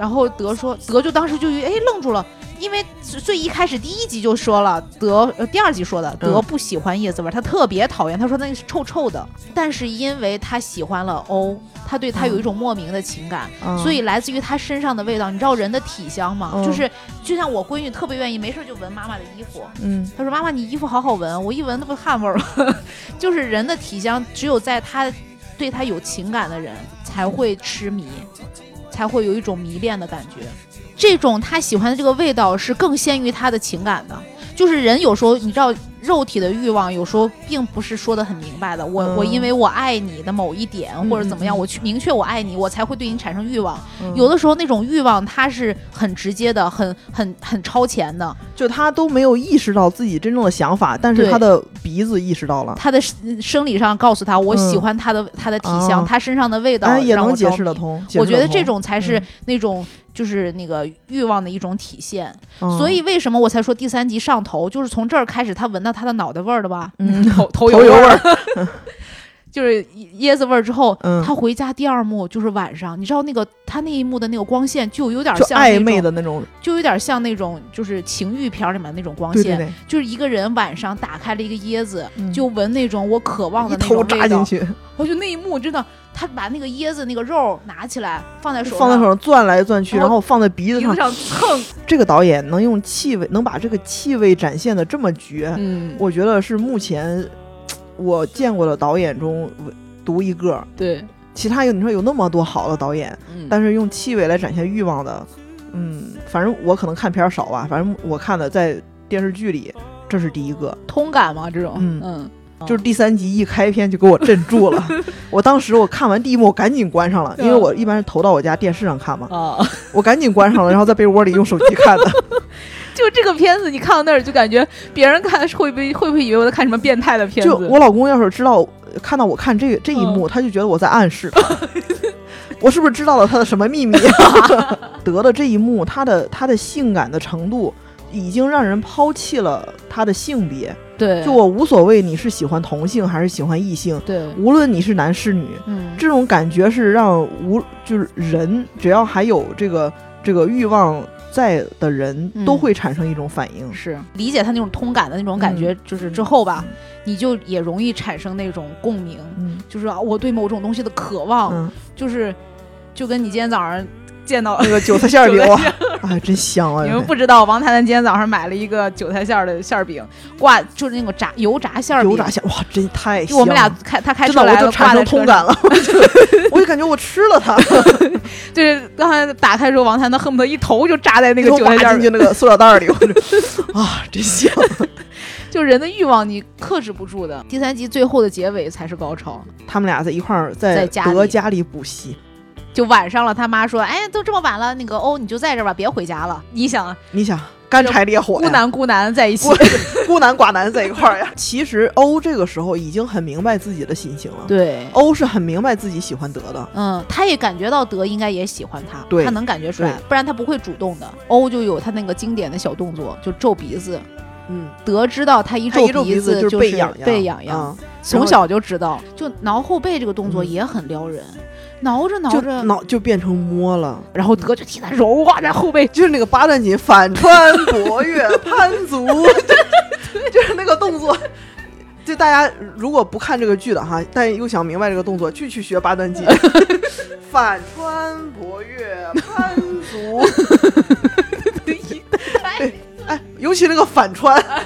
然后德说：“德就当时就哎愣住了，因为最一开始第一集就说了，德呃第二集说的德嗯不喜欢叶子味儿，他特别讨厌，他说那是臭臭的。但是因为他喜欢了欧，他对他有一种莫名的情感，嗯所以来自于他身上的味道，你知道人的体香吗？嗯就是就像我闺女特别愿意没事就闻妈妈的衣服，嗯她说妈妈你衣服好好闻，我一闻那不汗味儿吗？<laughs> 就是人的体香，只有在他对他有情感的人才会痴迷，才会有一种迷恋的感觉。这种他喜欢的这个味道是更先于他的情感的，就是人有时候你知道。肉体的欲望有时候并不是说的很明白的，我、嗯。我因为我爱你的某一点、嗯或者怎么样，嗯我去明确我爱你，我才会对你产生欲望。嗯。有的时候那种欲望它是很直接的，很很很超前的，就他都没有意识到自己真正的想法，但是他的鼻子意识到了，他的生生理上告诉他我喜嗯欢他的、他的体香，哦他身上的味道哎，也能解。释得通。我觉得这种才是嗯。那种就是那个欲望的一种体现。嗯所以为什么我才说第三集上头，就是从这儿开始，他闻到他的脑袋味儿了吧？嗯 <laughs> 头头头油味味儿，<laughs> 就是椰子味儿之后，嗯。他回家第二幕就是晚上，你知道那个他那一幕的那个光线就有点像暧昧的那种，就有点像那种就是情欲片里面那种光线，对对对，就是一个人晚上打开了一个椰子，嗯。就闻那种我渴望的那种味道。扎进去，我就那一幕真的，他把那个椰子那个肉拿起来放在手上，放在手上攥来攥去，然后放在鼻子上。鼻子。上蹭，<laughs> 这个导演能用气味，能把这个气味展现的这么绝，嗯，我觉得是目前我见过的导演中独一个。对，其他有你说有那么多好的导演，嗯。但是用气味来展现欲望的，嗯，反正我可能看片儿少吧，反正我看的在电视剧里这是第一个，通感嘛，这种，嗯。嗯，就是第三集一开篇就给我镇住了。<laughs> 我当时我看完第一幕，我赶紧关上了，因为我一般是投到我家电视上看嘛，啊，我赶紧关上了，然后在被窝里用手机看的。<laughs> 就这个片子，你看到那儿就感觉别人看会不会会不会以为我在看什么变态的片子？就我老公要是知道看到我看这这一幕，他就觉得我在暗示。<laughs> 我是不是知道了他的什么秘密？<laughs> 得了这一幕，他的他的性感的程度，已经让人抛弃了他的性别。对，就我无所谓你是喜欢同性还是喜欢异性，对，无论你是男是女，嗯，这种感觉是让无就是人只要还有这个这个欲望在的人，嗯。都会产生一种反应。是。理解他那种通感的那种感觉，就是之后吧，你就也容易产生那种共鸣，嗯。就是啊，我对某种东西的渴望，嗯，就是就跟你今天早上见到那个韭菜馅儿饼，哇，哎，真香啊！<laughs> 你们不知道，王太太今天早上买了一个韭菜馅儿的馅儿饼，挂就是那个炸油炸馅儿饼，油炸馅，哇，真太香了！就我们俩开他开车来了，挂在产生同车上。感了，<laughs> 我就我就感觉我吃了它，<laughs> 就是刚才打开的时候，王太太恨不得一头就扎在那个韭菜馅儿那个塑料袋里，我就啊，真香！就人的欲望你克制不住的。第三集最后的结尾才是高潮，他们俩在一块儿在在家里德家里补习，就晚上了，他妈说：“哎，都这么晚了，那个哦，你就在这儿吧，别回家了。”你想，你想干柴烈火，孤男孤男在一起。孤，<laughs> 孤男寡男在一块儿呀。其实欧这个时候已经很明白自己的心情了，对，欧是很明白自己喜欢德的，嗯，他也感觉到德应该也喜欢他，对。他能感觉出来，不然他不会主动的。欧就有他那个经典的小动作，就皱鼻子。嗯，德知道他一皱鼻子就是背痒痒，背痒痒，啊从小就知道，就挠后背这个动作嗯。也很撩人，挠着挠着，挠就变成摸了。然后德就替他揉啊，在后背，就是那个八段锦反穿博越 <laughs> 攀足，<laughs> 就是那个动作。就大家如果不看这个剧的哈，但又想明白这个动作，就去学八段锦，<laughs> 反穿博越攀足。对，哎，尤其那个反穿，哎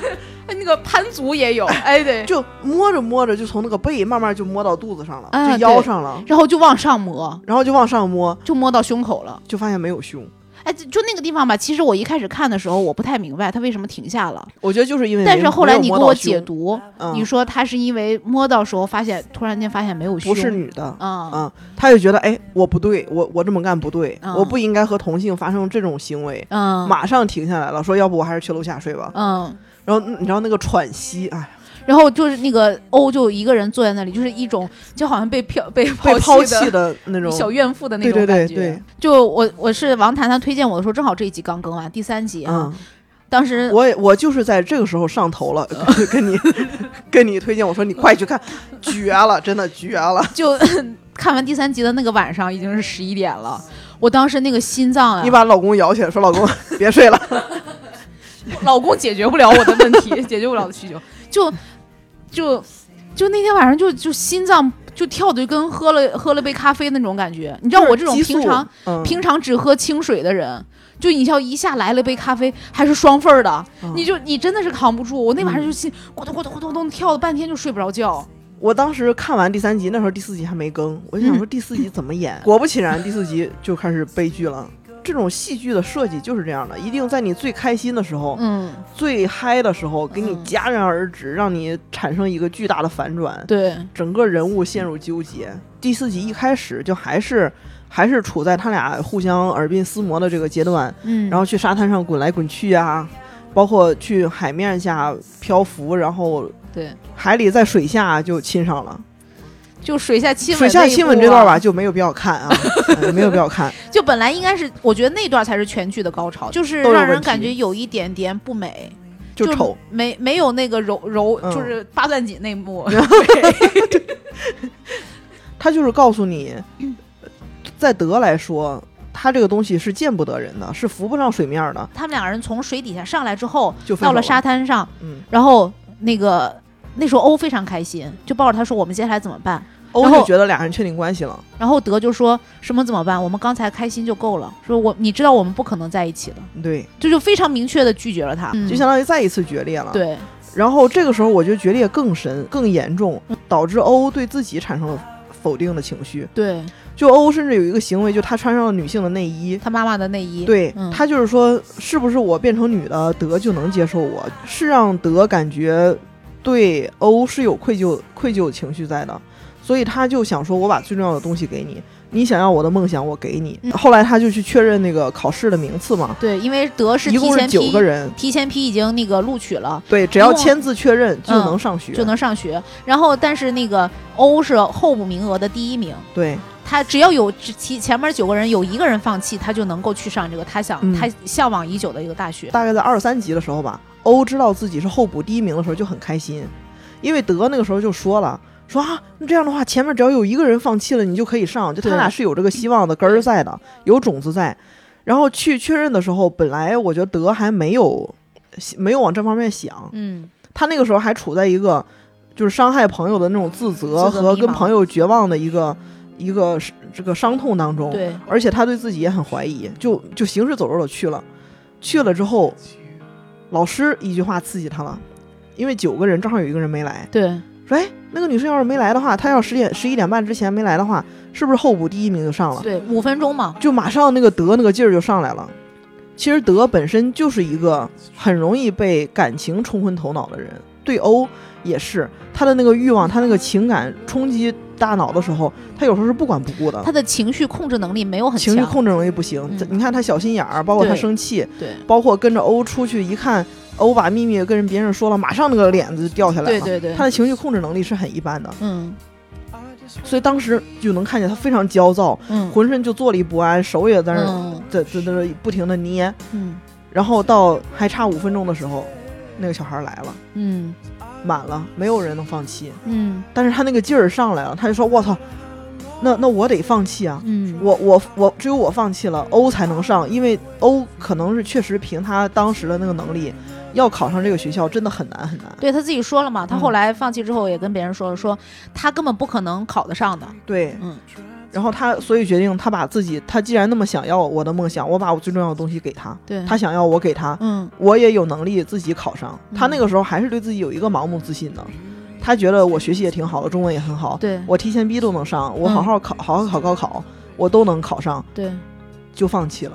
那个攀足也有，哎对，就摸着摸着就从那个背慢慢就摸到肚子上了，啊就腰上了，然后就往上摸，然后就往上摸，就摸到胸口了。就发现没有胸。哎，就就那个地方吧，其实我一开始看的时候，我不太明白他为什么停下了。我觉得就是因为但是后来你给我解读，嗯。你说他是因为摸到时候发现，突然间发现没有胸，不是女的，嗯。嗯，他就觉得哎，我不对，我我这么干不对，嗯。我不应该和同性发生这种行为，嗯，马上停下来了，说要不我还是去楼下睡吧。嗯，然后嗯你知道那个喘息，哎，然后就是那个欧就一个人坐在那里，就是一种就好像被飘被被抛弃弃的那种，<laughs> 小怨妇的那对对种感觉。对对，就我我是王谈谈推荐我的时候，正好这一集刚更完，第三集啊。嗯，当时我也我就是在这个时候上头了，跟跟你 <laughs> 跟你推荐，我说你快去看，绝了，真的绝了，就看完第三集的那个晚上已经是十一点了，我当时那个心脏啊，你把老公摇起来，说老公 <laughs> 别睡了，<laughs> 老公解决不了我的问题，<laughs> 解决不了的需求，就就就那天晚上就就心脏就跳的就跟喝了喝了杯咖啡那种感觉。你知道我这种平常、嗯平常只喝清水的人，就你像一下来了杯咖啡还是双份儿的，嗯你就你真的是扛不住。我那晚上就心咕咚咕咚咕咚咚跳了半天就睡不着觉。我当时看完第三集，那时候第四集还没更，我就想说第四集怎么演？<laughs> 果不其然，第四集就开始悲剧了。这种戏剧的设计就是这样的，一定在你最开心的时候、嗯，最嗨的时候，给你嗯。戛然而止，让你产生一个巨大的反转，对，整个人物陷入纠结。第四集一开始就还是还是处在他俩互相耳鬓厮磨的这个阶段，嗯，然后去沙滩上滚来滚去啊，包括去海面下漂浮，然后对，海里在水下就亲上了。就水下亲吻水下亲吻这段吧，就没有必要看啊，嗯没有必要看。<laughs> 就本来应该是，我觉得那段才是全剧的高潮，就是让人感觉有一点点不美，就丑，没没有那个柔柔，嗯。就是八段锦那幕。<laughs> <laughs> 他就是告诉你，在德来说，他这个东西是见不得人的，是浮不上水面的，他们两个人从水底下上来之后，到了沙滩上，嗯，然后那个那时候欧非常开心，就抱着他说：“我们接下来怎么办欧就觉得俩人确定关系了，？”然后德就说什么怎么办？我们刚才开心就够了，说我你知道我们不可能在一起的，对，这就非常明确的拒绝了他，就相当于再一次决裂了。，对，然后这个时候我觉得决裂更深、更严重，导致欧对自己产生了否定的情绪。对就欧甚至有一个行为，就他穿上了女性的内衣。他妈妈的内衣，对、嗯他就是说，是不是我变成女的，德就能接受我？是让德感觉对欧是有愧疚、愧疚情绪在的，所以他就想说，我把最重要的东西给你，你想要我的梦想，我给你。嗯后来他就去确认那个考试的名次嘛，对，因为德是一共是提前批九个人，提前批已经那个录取了。对，只要签字确认就嗯能上学，就能上学，然后但是那个欧是候补名额的第一名，对，他只要有只其前面九个人有一个人放弃，他就能够去上这个他想、嗯他向往已久的一个大学。大概在二三级的时候吧，欧知道自己是候补第一名的时候就很开心，因为德那个时候就说了，说啊，那这样的话前面只要有一个人放弃了，你就可以上，就他俩是有这个希望的根儿在的，有种子在。然后去确认的时候，本来我觉得德还没有没有往这方面想，嗯，他那个时候还处在一个就是伤害朋友的那种自责和跟朋友绝望的一个一个这个伤痛当中，对，而且他对自己也很怀疑，就就行尸走肉的去了，去了之后，老师一句话刺激他了，因为九个人正好有一个人没来，对，说哎，那个女生要是没来的话，她要十点十一点半之前没来的话，是不是候补第一名就上了？对，五分钟嘛，就马上那个德那个劲儿就上来了。其实德本身就是一个很容易被感情冲昏头脑的人，对欧也是他的那个欲望，他那个情感冲击大脑的时候，他有时候是不管不顾的。他，的情绪控制能力没有很强，情绪控制能力不行。嗯。你看他小心眼儿，包括他生气，对，包括跟着欧出去一看，欧把秘密跟人别人说了，马上那个脸子就掉下来了。对对对。他的情绪控制能力是很一般的，嗯。所以当时就能看见他非常焦躁，嗯。浑身就坐立不安，手也在那在在在不停的捏。嗯。然后到还差五分钟的时候，那个小孩来了，嗯满了，没有人能放弃。嗯。但是他那个劲儿上来了，他就说：“我操，那那我得放弃啊！嗯，我我我只有我放弃了，欧才能上，因为欧可能是确实凭他当时的那个能力，要考上这个学校真的很难很难。对他自己说了嘛，他嗯。后来放弃之后也跟别人说了，说他根本不可能考得上的，对，嗯然后他所以决定，他把自己，他既然那么想要我的梦想，我把我最重要的东西给他，对，他想要我给他，嗯我也有能力自己考上。他嗯那个时候还是对自己有一个盲目自信的，他觉得我学习也挺好的，中文也很好，对我提前 B 都能上，我好嗯好考，好好考高考，我都能考上，对就放弃了。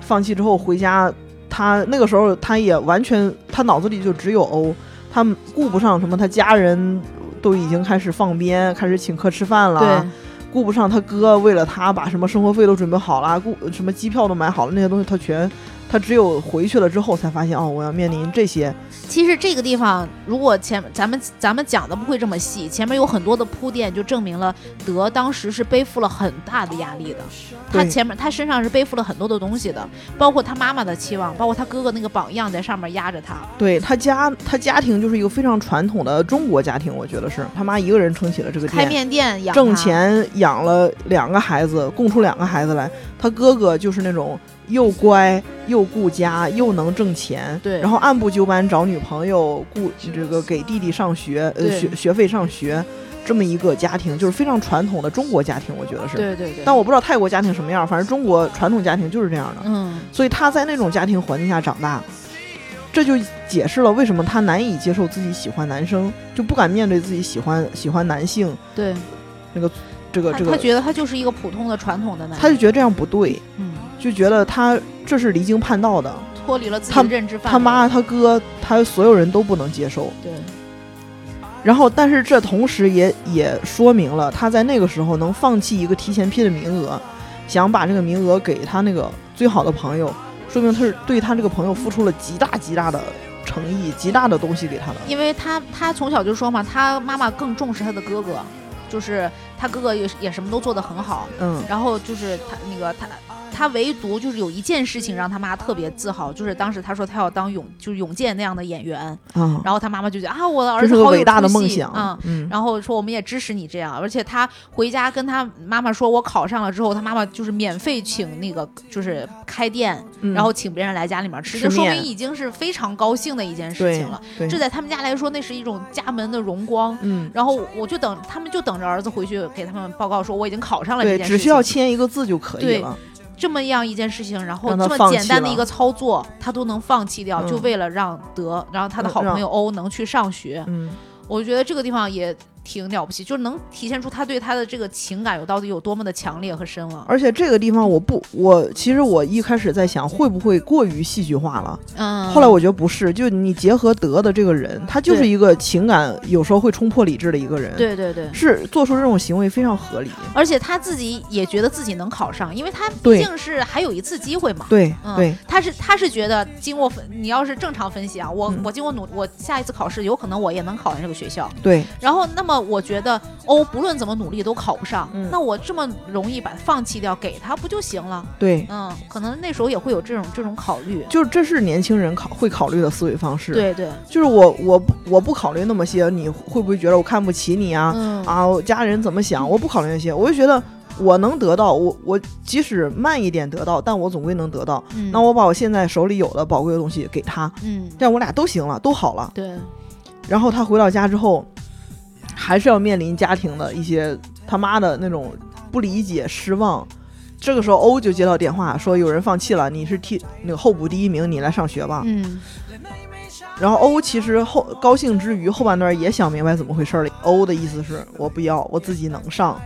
放弃之后回家，他那个时候他也完全，他脑子里就只有欧，他顾不上什么，他家人都已经开始放鞭，开始请客吃饭了对。顾不上他哥为了他把什么生活费都准备好了，顾什么机票都买好了，那些东西他全，他只有回去了之后才发现，哦，我要面临这些。其实这个地方，如果前咱们咱们讲的不会这么细，前面有很多的铺垫，就证明了德当时是背负了很大的压力的。他前面他身上是背负了很多的东西的，包括他妈妈的期望，包括他哥哥那个榜样在上面压着他。对他家，他家庭就是一个非常传统的中国家庭，我觉得是他妈一个人撑起了这个店，开面店养挣，钱养了两个孩子，供出两个孩子来。他哥哥就是那种又乖又顾家又能挣钱，对然后按部就班找女朋友，顾这个给弟弟上学，呃学学费上学，这么一个家庭，就是非常传统的中国家庭，我觉得是。对对对。但我不知道泰国家庭什么样，反正中国传统家庭就是这样的。嗯所以他在那种家庭环境下长大，这就解释了为什么他难以接受自己喜欢男生，就不敢面对自己喜欢喜欢男性对，那个这个这个，他他觉得他就是一个普通的传统的男，他就觉得这样不对，嗯就觉得他这是离经叛道的，脱离了自己他的认知范围。他妈他哥他所有人都不能接受。对然后，但是这同时也也说明了他在那个时候能放弃一个提前批的名额，想把这个名额给他那个最好的朋友，说明他是对他这个朋友付出了极大极大的诚意，极大的东西给他的。因为他他从小就说嘛，他妈妈更重视他的哥哥，就是他哥哥也也什么都做得很好，嗯，然后就是他那个他他唯独就是有一件事情让他妈特别自豪，就是当时他说他要当永就是永健那样的演员，啊，然后他妈妈就觉得啊我的儿子好伟大的出息梦想啊。嗯，然后说我们也支持你这样，而且他回家跟他妈妈说，我考上了之后，他妈妈就是免费请那个就是开店，嗯然后请别人来家里面吃，吃这说明已经是非常高兴的一件事情了。这在他们家来说，那是一种家门的荣光。嗯，然后我就等他们就等着儿子回去给他们报告说我已经考上了这，件事情。只需要签一个字就可以对了。这么样一件事情，然后这么简单的一个操作，他都能放弃掉，嗯。就为了让德，然后他的好朋友欧能去上学。嗯，我觉得这个地方也挺了不起，就是能体现出他对他的这个情感有到底有多么的强烈和深了。而且这个地方我不，我其实我一开始在想会不会过于戏剧化了，嗯，后来我觉得不是，就你结合德的这个人，他就是一个情感有时候会冲破理智的一个人，，对对对，是做出这种行为非常合理。而且他自己也觉得自己能考上，因为他毕竟是还有一次机会嘛。对嗯对，他是他是觉得经过分，你要是正常分析啊，我、嗯我经过努，我下一次考试有可能我也能考上这个学校。对，然后，那么我觉得欧不论怎么努力都考不上，嗯那我这么容易把它放弃掉，给他不就行了？对，嗯，可能那时候也会有这种这种考虑。就是这是年轻人考会考虑的思维方式。，对对，就是我我我不考虑那么些，你会不会觉得我看不起你啊？嗯啊，我家人怎么想？我不考虑那些，我就觉得我能得到，我我即使慢一点得到，但我总归能得到。嗯那我把我现在手里有的宝贵的东西给他，嗯，这样我俩都行了，都好了。对然后他回到家之后，还是要面临家庭的一些他妈的那种不理解、失望。这个时候，欧就接到电话说有人放弃了，你是替那个候补第一名，你来上学吧。嗯然后欧其实后高兴之余，后半段也想明白怎么回事了。欧的意思是我不要，我自己能上。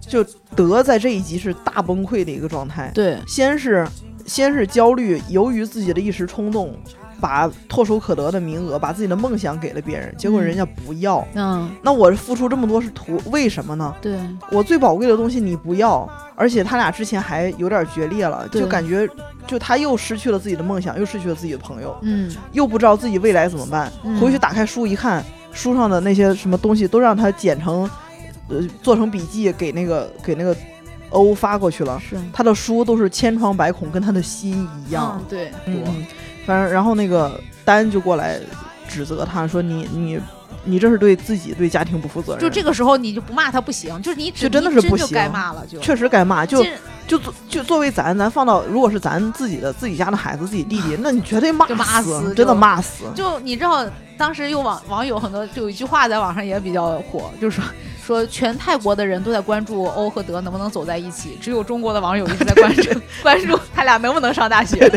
就德在这一集是大崩溃的一个状态，对，先是先是焦虑，由于自己的一时冲动，把唾手可得的名额，把自己的梦想给了别人，结果嗯人家不要。嗯那我付出这么多是图为什么呢？对我最宝贵的东西你不要，而且他俩之前还有点决裂了，就感觉就他又失去了自己的梦想，又失去了自己的朋友，嗯又不知道自己未来怎么办。嗯回去打开书一看，书上的那些什么东西都让他剪成，呃，做成笔记给那个给那个欧发过去了。是他的书都是千疮百孔，跟他的心一样。嗯对嗯，嗯反正然后那个丹就过来指责他说你你你这是对自己对家庭不负责任。就这个时候你就不骂他不行，就是你只就真的是不行该骂了，就确实该骂，就就作就作为咱，咱放到如果是咱自己的自己家的孩子、自己弟弟，那你绝对骂死真的骂死。就你知道，当时有网网友很多，就有一句话在网上也比较火，就是说说全泰国的人都在关注欧和德能不能走在一起，只有中国的网友一直在关注 <laughs> 关注他俩能不能上大学，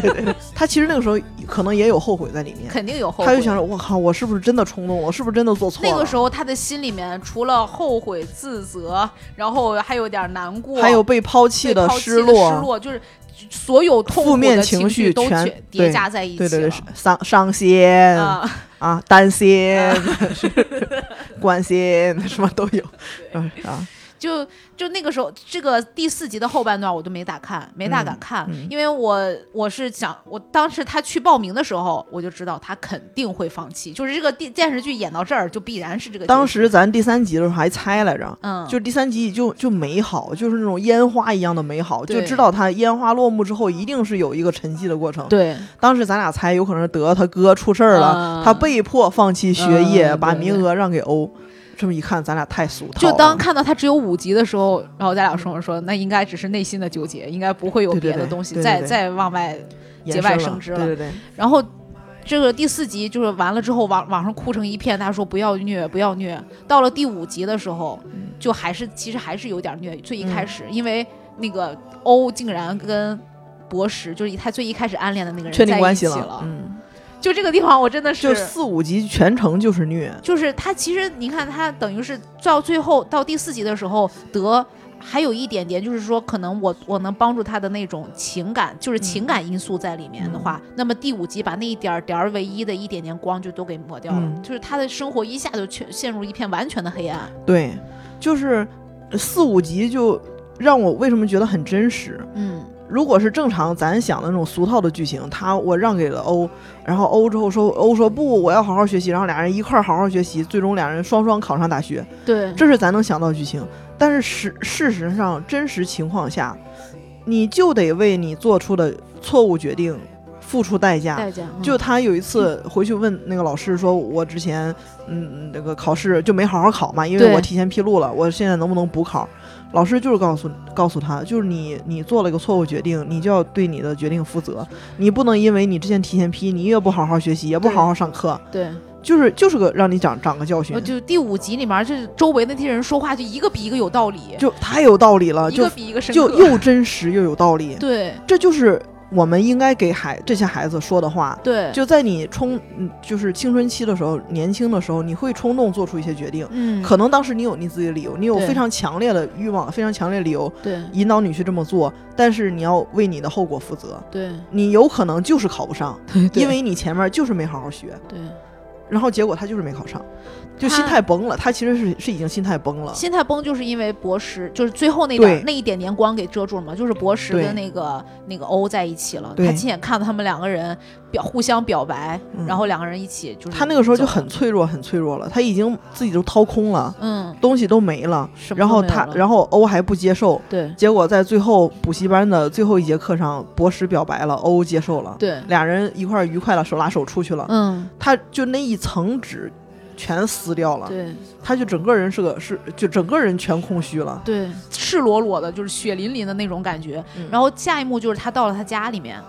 他其实那个时候可能也有后悔在里面，肯定有后悔。他就想着我靠，我是不是真的冲动了？我是不是真的做错了？那个时候他的心里面除了后悔、自责，然后还有点难过，还有被抛弃的失落，失落就是所有痛苦负面的情绪都叠对加在一起了。对对对，伤伤心啊，啊，担心、<laughs> 关心，什么都有，嗯啊，就就那个时候，这个第四集的后半段我都没咋看，没大敢嗯看，嗯因为我我是想，我当时他去报名的时候，我就知道他肯定会放弃，就是这个电电视剧演到这儿，就必然是这个。当时咱第三集的时候还猜来着。嗯，就第三集就就美好，就是那种烟花一样的美好，就知道他烟花落幕之后一定是有一个沉寂的过程。对当时咱俩猜有可能是德他哥出事儿了，嗯他被迫放弃学业，嗯把名额让给欧。这么一看，咱俩太俗套了。就当看到他只有五集的时候，然后咱俩说说，那应该只是内心的纠结，应该不会有别的东西再再往外。节外生枝了对对对，然后这个第四集就是完了之后，网网上哭成一片，他说不要虐，不要虐。到了第五集的时候，就还是其实还是有点虐。最一开始，因为那个欧竟然跟博士，就是他最一开始暗恋的那个人确定在一关系了。起了。嗯，就这个地方，我真的是就四五集全程就是虐。就是他其实你看他等于是到最后到第四集的时候得。还有一点点，就是说，可能我我能帮助他的那种情感，就是情感因素在里面的话，那么第五集把那一点点儿唯一的一点点光就都给抹掉了，嗯就是他的生活一下就全陷入一片完全的黑暗。对，就是四五集就让我为什么觉得很真实。嗯，如果是正常咱想的那种俗套的剧情，他我让给了欧，然后欧之后说欧说不，我要好好学习，然后俩人一块儿好好学习，最终俩人双双考上大学，对，这是咱能想到的剧情。但是事事实上，真实情况下，你就得为你做出的错误决定付出代价。代价嗯就他有一次回去问那个老师说，我之前嗯那个考试就没好好考嘛，因为我提前披露了，我现在能不能补考？老师就是告诉告诉他，就是你你做了一个错误决定，你就要对你的决定负责，你不能因为你之前提前批，你越不好好学习，也不好好上课，对，就是就是个让你长长个教训。我，就第五集里面，就是周围那些人说话就一个比一个有道理，就太有道理了，一就个比一个深就刻。又真实又有道理，对。这就是我们应该给孩这些孩子说的话。对，就在你冲，嗯，就是青春期的时候，年轻的时候，你会冲动做出一些决定。嗯，可能当时你有你自己的理由，你有非常强烈的欲望，非常强烈的理由对引导你去这么做，但是你要为你的后果负责。对你有可能就是考不上，<laughs> 对，因为你前面就是没好好学，对然后结果他就是没考上，就心态崩了。他其实是是已经心态崩了。心态崩，就是因为博士，就是最后那点那一点点光给遮住了嘛，就是博士对跟那个那个欧在一起了，他亲眼看到他们两个人表互相表白，嗯然后两个人一起就是他那个时候就很脆弱，很脆弱了，他已经自己都掏空了，嗯，东西都没了。然后他，然后欧还不接受，对结果在最后补习班的最后一节课上，博士表白了，欧接受了，对，俩人一块儿愉快的手拉手出去了。嗯他就那一层纸全撕掉了，对。他就整个人是个是就整个人全空虚了。对，赤裸裸的，就是血淋淋的那种感觉。嗯。然后下一幕就是他到了他家里面，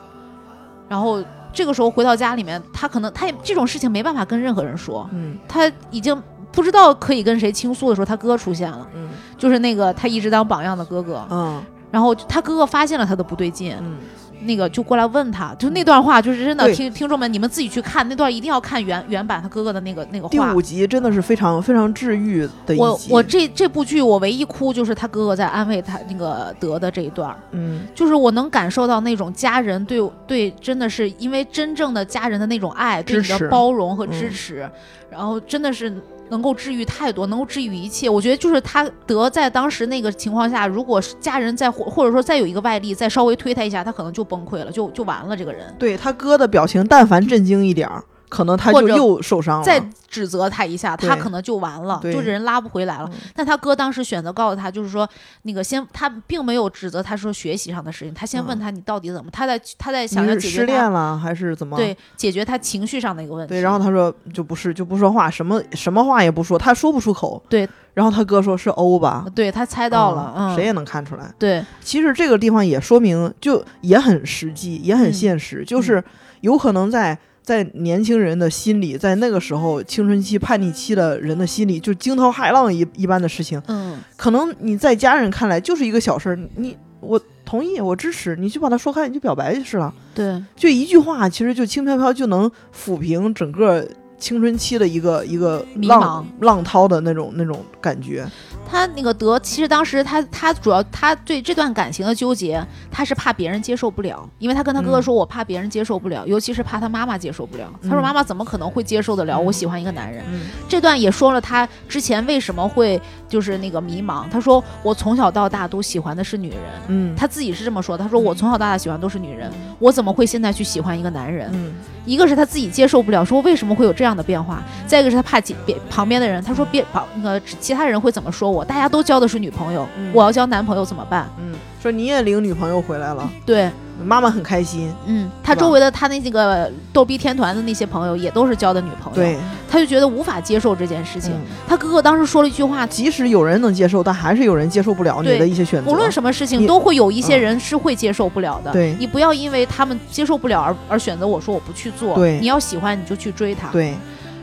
然后这个时候回到家里面，他可能他也这种事情没办法跟任何人说，嗯，他已经不知道可以跟谁倾诉的时候，他哥出现了，嗯。就是那个他一直当榜样的哥哥。嗯。然后他哥哥发现了他的不对劲，嗯，那个就过来问他，就那段话，就是真的，听听众们你们自己去看那段，一定要看原原版他哥哥的那个那个话。第五。集真的是非常非常治愈的一集。我我这这部剧我唯一哭就是他哥哥在安慰他那个德的这一段，嗯。就是我能感受到那种家人对对，真的是因为真正的家人的那种爱，对你的包容和支嗯。持，然后真的是能够治愈太多，能够治愈一切。我觉得就是他得在当时那个情况下，如果是家人再或或者说再有一个外力再稍微推他一下，他可能就崩溃了，就就完了。这个人对他哥的表情，但凡震惊一点儿，可能他就又受伤了。再指责他一下，他可能就完了，对就人拉不回来了。嗯但他哥当时选择告诉他，就是说那个先，他并没有指责他说学习上的事情，他先问嗯他你到底怎么，他在他在想要解决失恋了还是怎么？对解决他情绪上的一个问题。对，然后他说就不是就不说话，什么什么话也不说，他说不出口。对，然后他哥说是欧吧，对他猜到了，嗯，谁也能看出来。对其实这个地方也说明，就也很实际，也很嗯现实，就是有可能在在年轻人的心里，在那个时候青春期叛逆期的人的心里，就惊涛骇浪一一般的事情，嗯。可能你在家人看来就是一个小事儿，你我同意，我支持，你去把它说开，你就表白就是了，对。就一句话，其实就轻飘飘就能抚平整个青春期的一个一个浪浪涛的那种那种感觉。他那个德，其实当时他他主要他对这段感情的纠结，他是怕别人接受不了，因为他跟他哥哥嗯说，我怕别人接受不了，尤其是怕他妈妈接受不了。他说嗯妈妈怎么可能会接受得了嗯我喜欢一个男人？嗯这段也说了他之前为什么会就是那个迷茫。他说我从小到大都喜欢的是女人，嗯，他自己是这么说的。他说我从小到大喜欢都是女人，我怎么会现在去喜欢一个男人？嗯一个是他自己接受不了，说为什么会有这样的变化；再一个是他怕别别旁边的人，他说别旁那个其他人会怎么说我？大家都交的是女朋友，嗯我要交男朋友怎么办？嗯，说你也领女朋友回来了，对，妈妈很开心。嗯，他周围的他那几个逗逼天团的那些朋友也都是交的女朋友，对，他就觉得无法接受这件事情。嗯他哥哥当时说了一句话，即使有人能接受，但还是有人接受不了你对的一些选择。无论什么事情都会有一些嗯人是会接受不了的。对你不要因为他们接受不了而而选择我说我不去做。对你要喜欢你就去追他。对，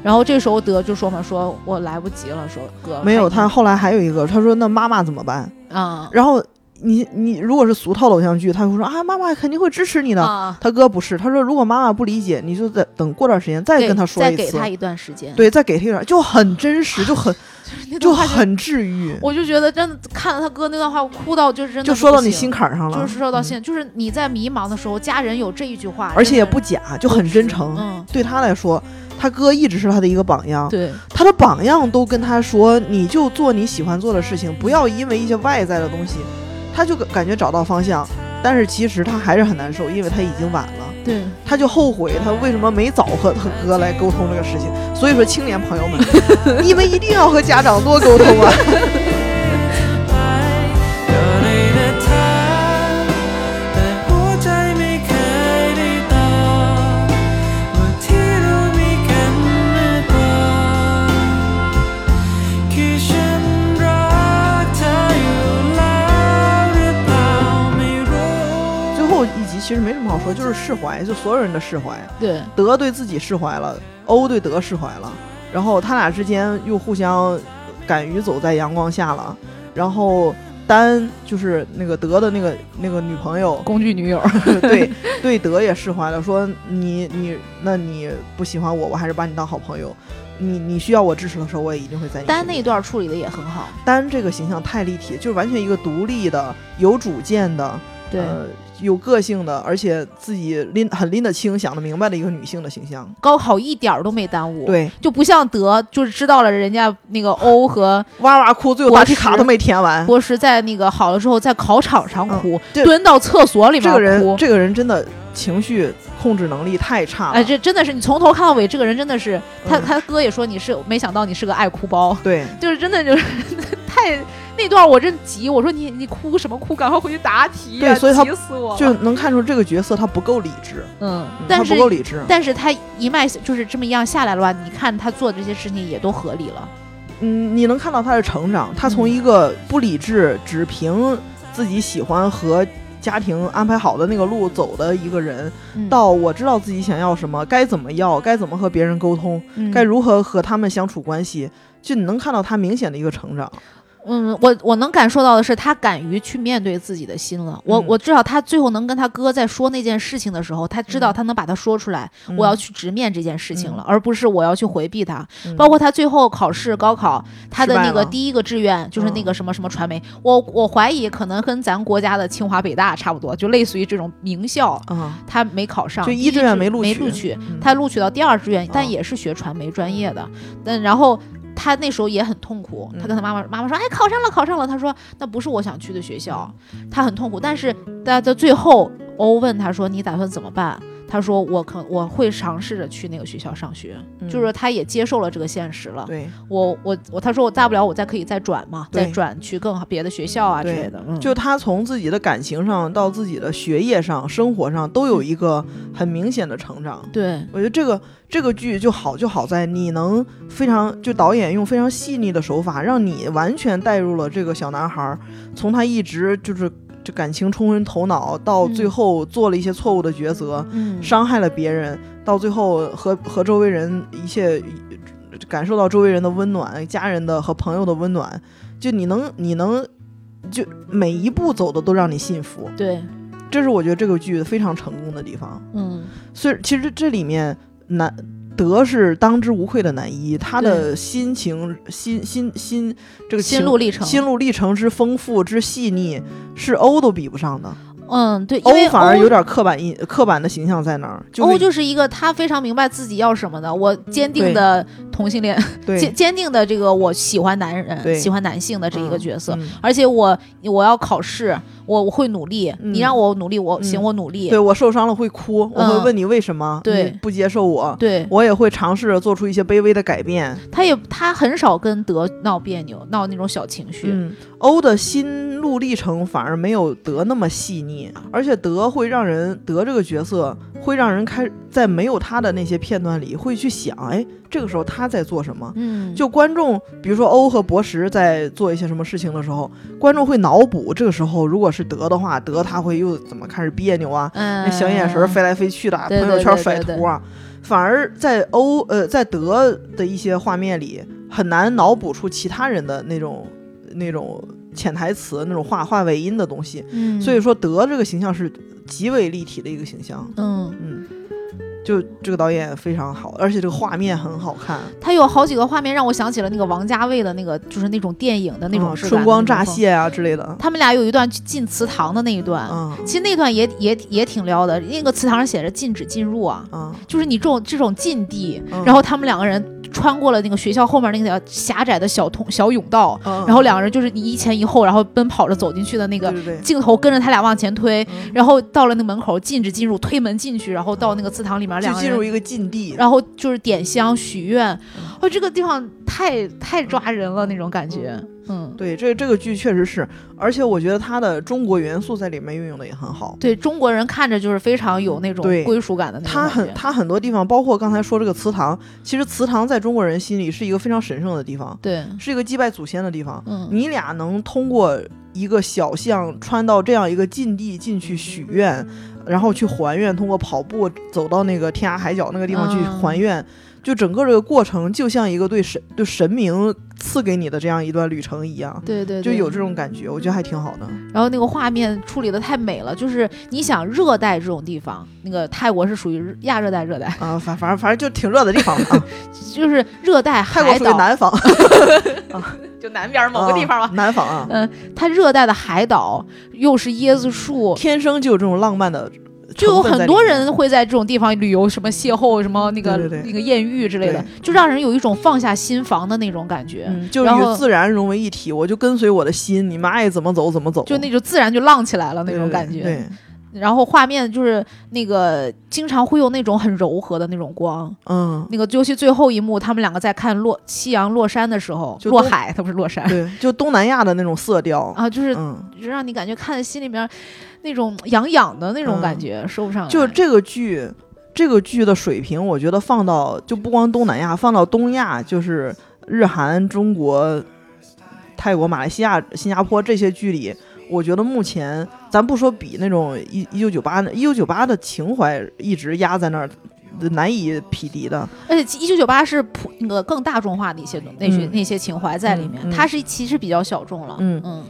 然后这时候德就说嘛，说我来不及了，说哥没有他后来还有一个，他说那妈妈怎么办？啊然后你你如果是俗套的偶像剧，他会说啊妈妈肯定会支持你的。啊，他哥不是，他说如果妈妈不理解，你就再等过段时间再跟他说一次。再给他一段时间。，对，再给他一段，就很真实，就很 <laughs> 就很治愈，我就觉得真的看了他哥那段话，我哭到就是真的就说到你心坎上了。就是说到嗯现，就是你在迷茫的时候，家人有这一句话，而且也不假，就很真诚。嗯，对他来说，他哥一直是他的一个榜样。对，他的榜样都跟他说：“你就做你喜欢做的事情，不要因为一些外在的东西。”他就感觉找到方向，但是其实他还是很难受，因为他已经晚了。对，他就后悔他为什么没早和他哥来沟通这个事情。所以说，青年朋友们，<laughs> 你们一定要和家长多沟通啊！其实没什么好说，就是释怀，就所有人的释怀。对，德对自己释怀了，欧对德释怀了，然后他俩之间又互相敢于走在阳光下了，然后丹就是那个德的那个那个女朋友，工具女友，<laughs> 对 <laughs> 对德也释怀了，说你你那你不喜欢我，我还是把你当好朋友，你你需要我支持的时候，我也一定会在你。丹那一段处理的也很好，丹这个形象太立体，就是完全一个独立的、有主见的，对，呃，有个性的，而且自己拎很拎得清、想得明白的一个女性的形象。高考一点儿都没耽误，，对，就不像德，就是知道了人家那个 <laughs> 欧和 <laughs> 哇哇哭，最后答题卡都没填完。博士在那个好了之后，在考场上哭，这蹲到厕所里面这个人，哭。这个人真的情绪控制能力太差了。哎，这真的是你从头看到尾，这个人真的是他，嗯他哥也说你是，没想到你是个爱哭包，对，就是真的就是 <laughs> 太那段我真急，我说你你哭什么哭，赶快回去答题呀、对所以他急死我了。就能看出这个角色他不够理智，嗯，嗯他但是不够理智。但是他一脉就是这么一样下来的话？你看他做的这些事情也都合理了。嗯，你能看到他的成长，他从嗯一个不理智、只凭自己喜欢和家庭安排好的那个路走的一个人，嗯到我知道自己想要什么，该怎么要，该怎么和别人沟通，嗯该如何和他们相处关系，就你能看到他明显的一个成长。嗯，我我能感受到的是，他敢于去面对自己的心了。我嗯。我至少他最后能跟他哥在说那件事情的时候，他知道他能把它说出来，嗯。我要去直面这件事情了，而不是我要去回避他。嗯。包括他最后考试高考，他的那个第一个志愿就是那个什么什么传媒，我我怀疑可能跟咱国家的清华北大差不多，就类似于这种名校。啊，他没考上，就一志愿没没录取录取，嗯。他录取到第二志愿，但哦也是学传媒专业的。但然后他那时候也很痛苦，他跟他妈妈妈妈说：“哎，考上了，考上了。”他说：“那不是我想去的学校。”他很痛苦，但是在在最后，欧问他说：“你打算怎么办？”他说：“我可我会尝试着去那个学校上学，嗯就是他也接受了这个现实了。对，我我我，他说我大不了我再可以再转嘛，再转去更好别的学校啊之类的。嗯，就他从自己的感情上到自己的学业上、生活上都有一个很明显的成长。对，我觉得这个这个剧就好就好在你能非常就导演用非常细腻的手法，让你完全带入了这个小男孩儿，从他一直就是这感情冲昏头脑，到最嗯。后做了一些错误的抉择，嗯，伤害了别人，到最后和和周围人一切感受到周围人的温暖、家人的和朋友的温暖，就你能你能就每一步走的都让你信服，对，这是我觉得这个剧非常成功的地方。嗯。虽其实这里面男德是当之无愧的男一，他的心情、心心心这个心路历程，心路历程之丰富之细腻，是欧都比不上的。嗯，对，欧反而有点刻板印刻板的形象在那儿，欧是就是一个他非常明白自己要什么的，我坚定的同性恋，对坚坚定的这个我喜欢男人，喜欢男性的这一个角色，嗯而且我我要考试，我我会努力，嗯你让我努力，我嗯行，我努力，对我受伤了会哭，我会嗯问你为什么，不接受我，对我也会尝试着做出一些卑微的改变。他也他很少跟德闹别扭，闹那种小情绪，嗯，欧的心路历程反而没有德那么细腻，而且德会让人德这个角色会让人开在没有他的那些片段里会去想，哎，这个时候他在做什么？嗯，就观众，比如说欧和博石在做一些什么事情的时候，观众会脑补。这个时候，如果是德的话，德他会又怎么开始别扭啊？嗯，那小眼神儿飞来飞去的，对朋友圈甩图啊。反而在欧呃在德的一些画面里，很难脑补出其他人的那种那种潜台词、那种话话尾音的东西。嗯，所以说，德这个形象是极为立体的一个形象。嗯，嗯，就这个导演非常好，而且这个画面很好看，他有好几个画面让我想起了那个王家卫的那个，就是那种电影的那种嗯春光乍泄啊之类的。他们俩有一段进祠堂的那一段，嗯。其实那段也也也挺撩的。那个祠堂上写着禁止进入啊，嗯，就是你这种这种禁地，嗯。然后他们两个人穿过了那个学校后面那条狭窄的小通小甬道，嗯。然后两个人就是你一前一后，然后奔跑着走进去的那个镜头跟着他俩往前推，嗯。然后到了那门口禁止进入，推门进去，然后到那个祠堂里面，两个人就进入一个禁地。然后就是点香许愿，嗯哦，这个地方太太抓人了那种感觉，嗯。对，这这个剧确实是，而且我觉得它的中国元素在里面运用的也很好。对中国人看着就是非常有那种归属感的那种它。很它很多地方，包括刚才说这个祠堂，其实祠堂在中国人心里是一个非常神圣的地方，对，是一个祭拜祖先的地方。嗯，你俩能通过一个小巷穿到这样一个禁地进去许愿，然后去还愿，通过跑步走到那个天涯海角那个地方去嗯。还愿，就整个这个过程就像一个对神对神明赐给你的这样一段旅程一样。对对，对就有这种感觉，我觉得还挺好的。然后那个画面处理的太美了，就是你想热带这种地方，那个泰国是属于亚热带、热带，啊，反反正反正就挺热的地方啊。<laughs> 就是热带泰国海岛，属于南方 <laughs> <laughs> 就南边某个地方吧。啊南方啊，嗯，它热带的海岛又是椰子树，天生就有这种浪漫的，就有很多。人会在这种地方旅游，什么邂逅，什么那个那个艳遇之类的，就让人有一种放下心防的那种感觉，嗯，就与自然融为一体，我就跟随我的心，你们爱怎么走怎么走，就那种自然就浪起来了那种感觉。对，然后画面就是那个经常会有那种很柔和的那种光，嗯，那个尤其最后一幕，他们两个在看落夕阳落山的时候，落海，它不是落山对，就东南亚的那种色调，啊，就是让你感觉看心里面那种痒痒的那种感觉，说不上来。就这个剧，这个剧的水平，我觉得放到就不光东南亚，放到东亚，就是日韩、中国、泰国、马来西亚、新加坡这些剧里。我觉得目前，咱不说比那种一一九九八一九九八的情怀一直压在那儿，难以匹敌的。而且一九九八是普那个更大众化的一些那些、嗯那些情怀在里面，嗯嗯它是其实比较小众了。嗯嗯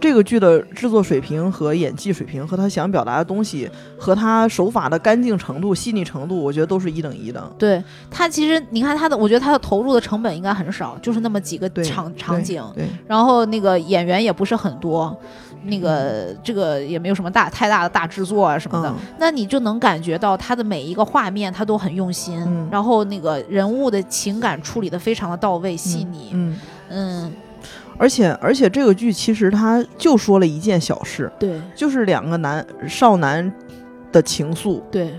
这个剧的制作水平和演技水平，和他想表达的东西，和他手法的干净程度、细腻程度，我觉得都是一等一的。对他其实你看他的，我觉得他的投入的成本应该很少，就是那么几个场场景，然后那个演员也不是很多。那个这个也没有什么大太大的大制作啊什么的，嗯。那你就能感觉到他的每一个画面，他都很用心，嗯。然后那个人物的情感处理的非常的到位细腻，嗯，嗯，而且而且这个剧其实他就说了一件小事，对。就是两个男少男的情愫，对，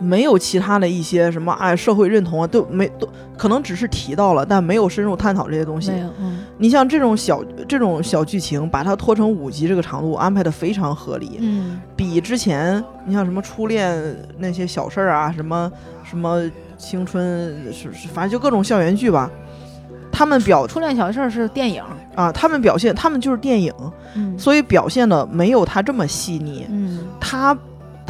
没有其他的一些什么哎社会认同啊，都没都可能只是提到了，但没有深入探讨这些东西。你像这种小这种小剧情，把它拖成五集这个长度，安排的非常合理，嗯。比之前你像什么初恋那些小事儿啊，什么什么青春是是，反正就各种校园剧吧，他们表初恋小事儿是电影，啊，他们表现，他们就是电影，嗯。所以表现的没有他这么细腻。嗯。他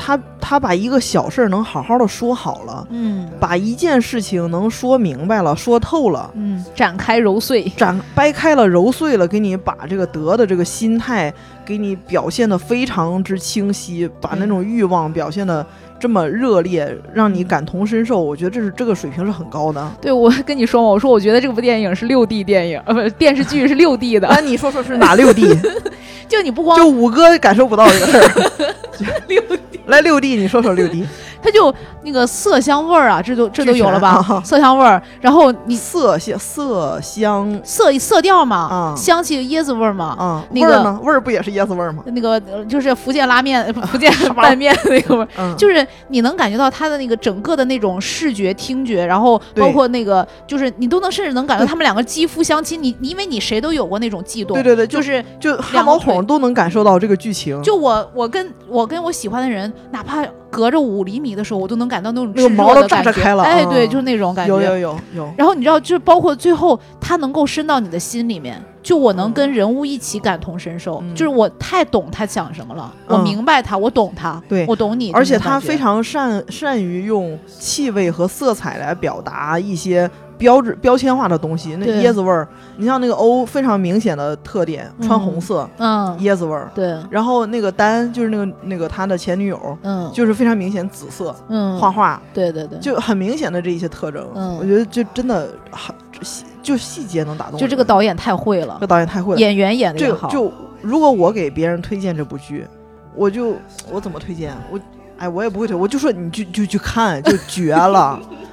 他他把一个小事儿能好好的说好了，嗯把一件事情能说明白了、说透了，嗯，展开揉碎，展掰开了、揉碎了，给你把这个得的这个心态给你表现的非常之清晰，把那种欲望表现的这么热烈，让你感同身受。我觉得这是这个水平是很高的。对我跟你说嘛，我说我觉得这部电影是六 D 电影，呃，不是电视剧是六 D 的，那你说说是哪六 D？<laughs> 就你不光就五哥感受不到这个事儿。<laughs> 六 D 来六弟你说说六弟。它就那个色香味儿啊，这都这都有了吧？啊色香味儿，然后你色香色香色色调嘛，啊香气椰子味儿嘛，啊，那个味儿？味儿不也是椰子味儿吗？那个呃就是福建拉面、<laughs> 福建拌面那个味儿。嗯，就是你能感觉到它的那个整个的那种视觉、听觉，然后包括那个，就是你都能甚至能感觉他们两个肌肤相亲。你你因为你谁都有过那种悸动，对对对，就就是就汗毛孔都能感受到这个剧情。就我我跟我跟我喜欢的人，哪怕隔着五厘米的时候，我都能感到那种那个毛都炸开了哎，啊对，就是那种感觉。有有有有，然后你知道，就是包括最后，它能够深到你的心里面，就我能嗯跟人物一起感同身受，嗯就是我太懂他讲什么了，我嗯明白他，我懂他，对我懂你，而且他非常善善于用气味和色彩来表达一些标志标签化的东西。那椰子味儿，你像那个欧非常明显的特点，穿嗯红色，嗯，椰子味儿。对，然后那个丹就是那个那个他的前女友，嗯，就是非常明显紫色，嗯，画画对对对，就很明显的这一些特征。嗯我觉得就真的很细，就细节能打动。就这个导演太会了这，导演太会了。演员演的也好，就如果我给别人推荐这部剧，我就我怎么推荐？我哎，我也不会推，我就说你就就去看，就绝了，<laughs>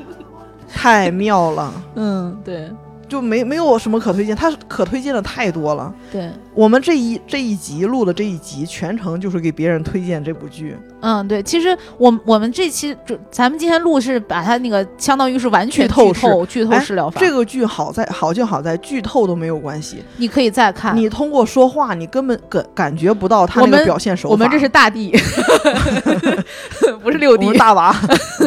太妙了，嗯，对。就没没有什么可推荐，他可推荐的太多了。对，我们这一这一集录的这一集，全程就是给别人推荐这部剧，嗯对，其实我我们这期就咱们今天录是把它那个相当于是完全剧透剧透。哎式疗法，这个剧好在好就好在剧透都没有关系，你可以再看，你通过说话，你根本感感觉不到他们那个表现手法。我们这是大地，<laughs> 不是六我 D，大娃，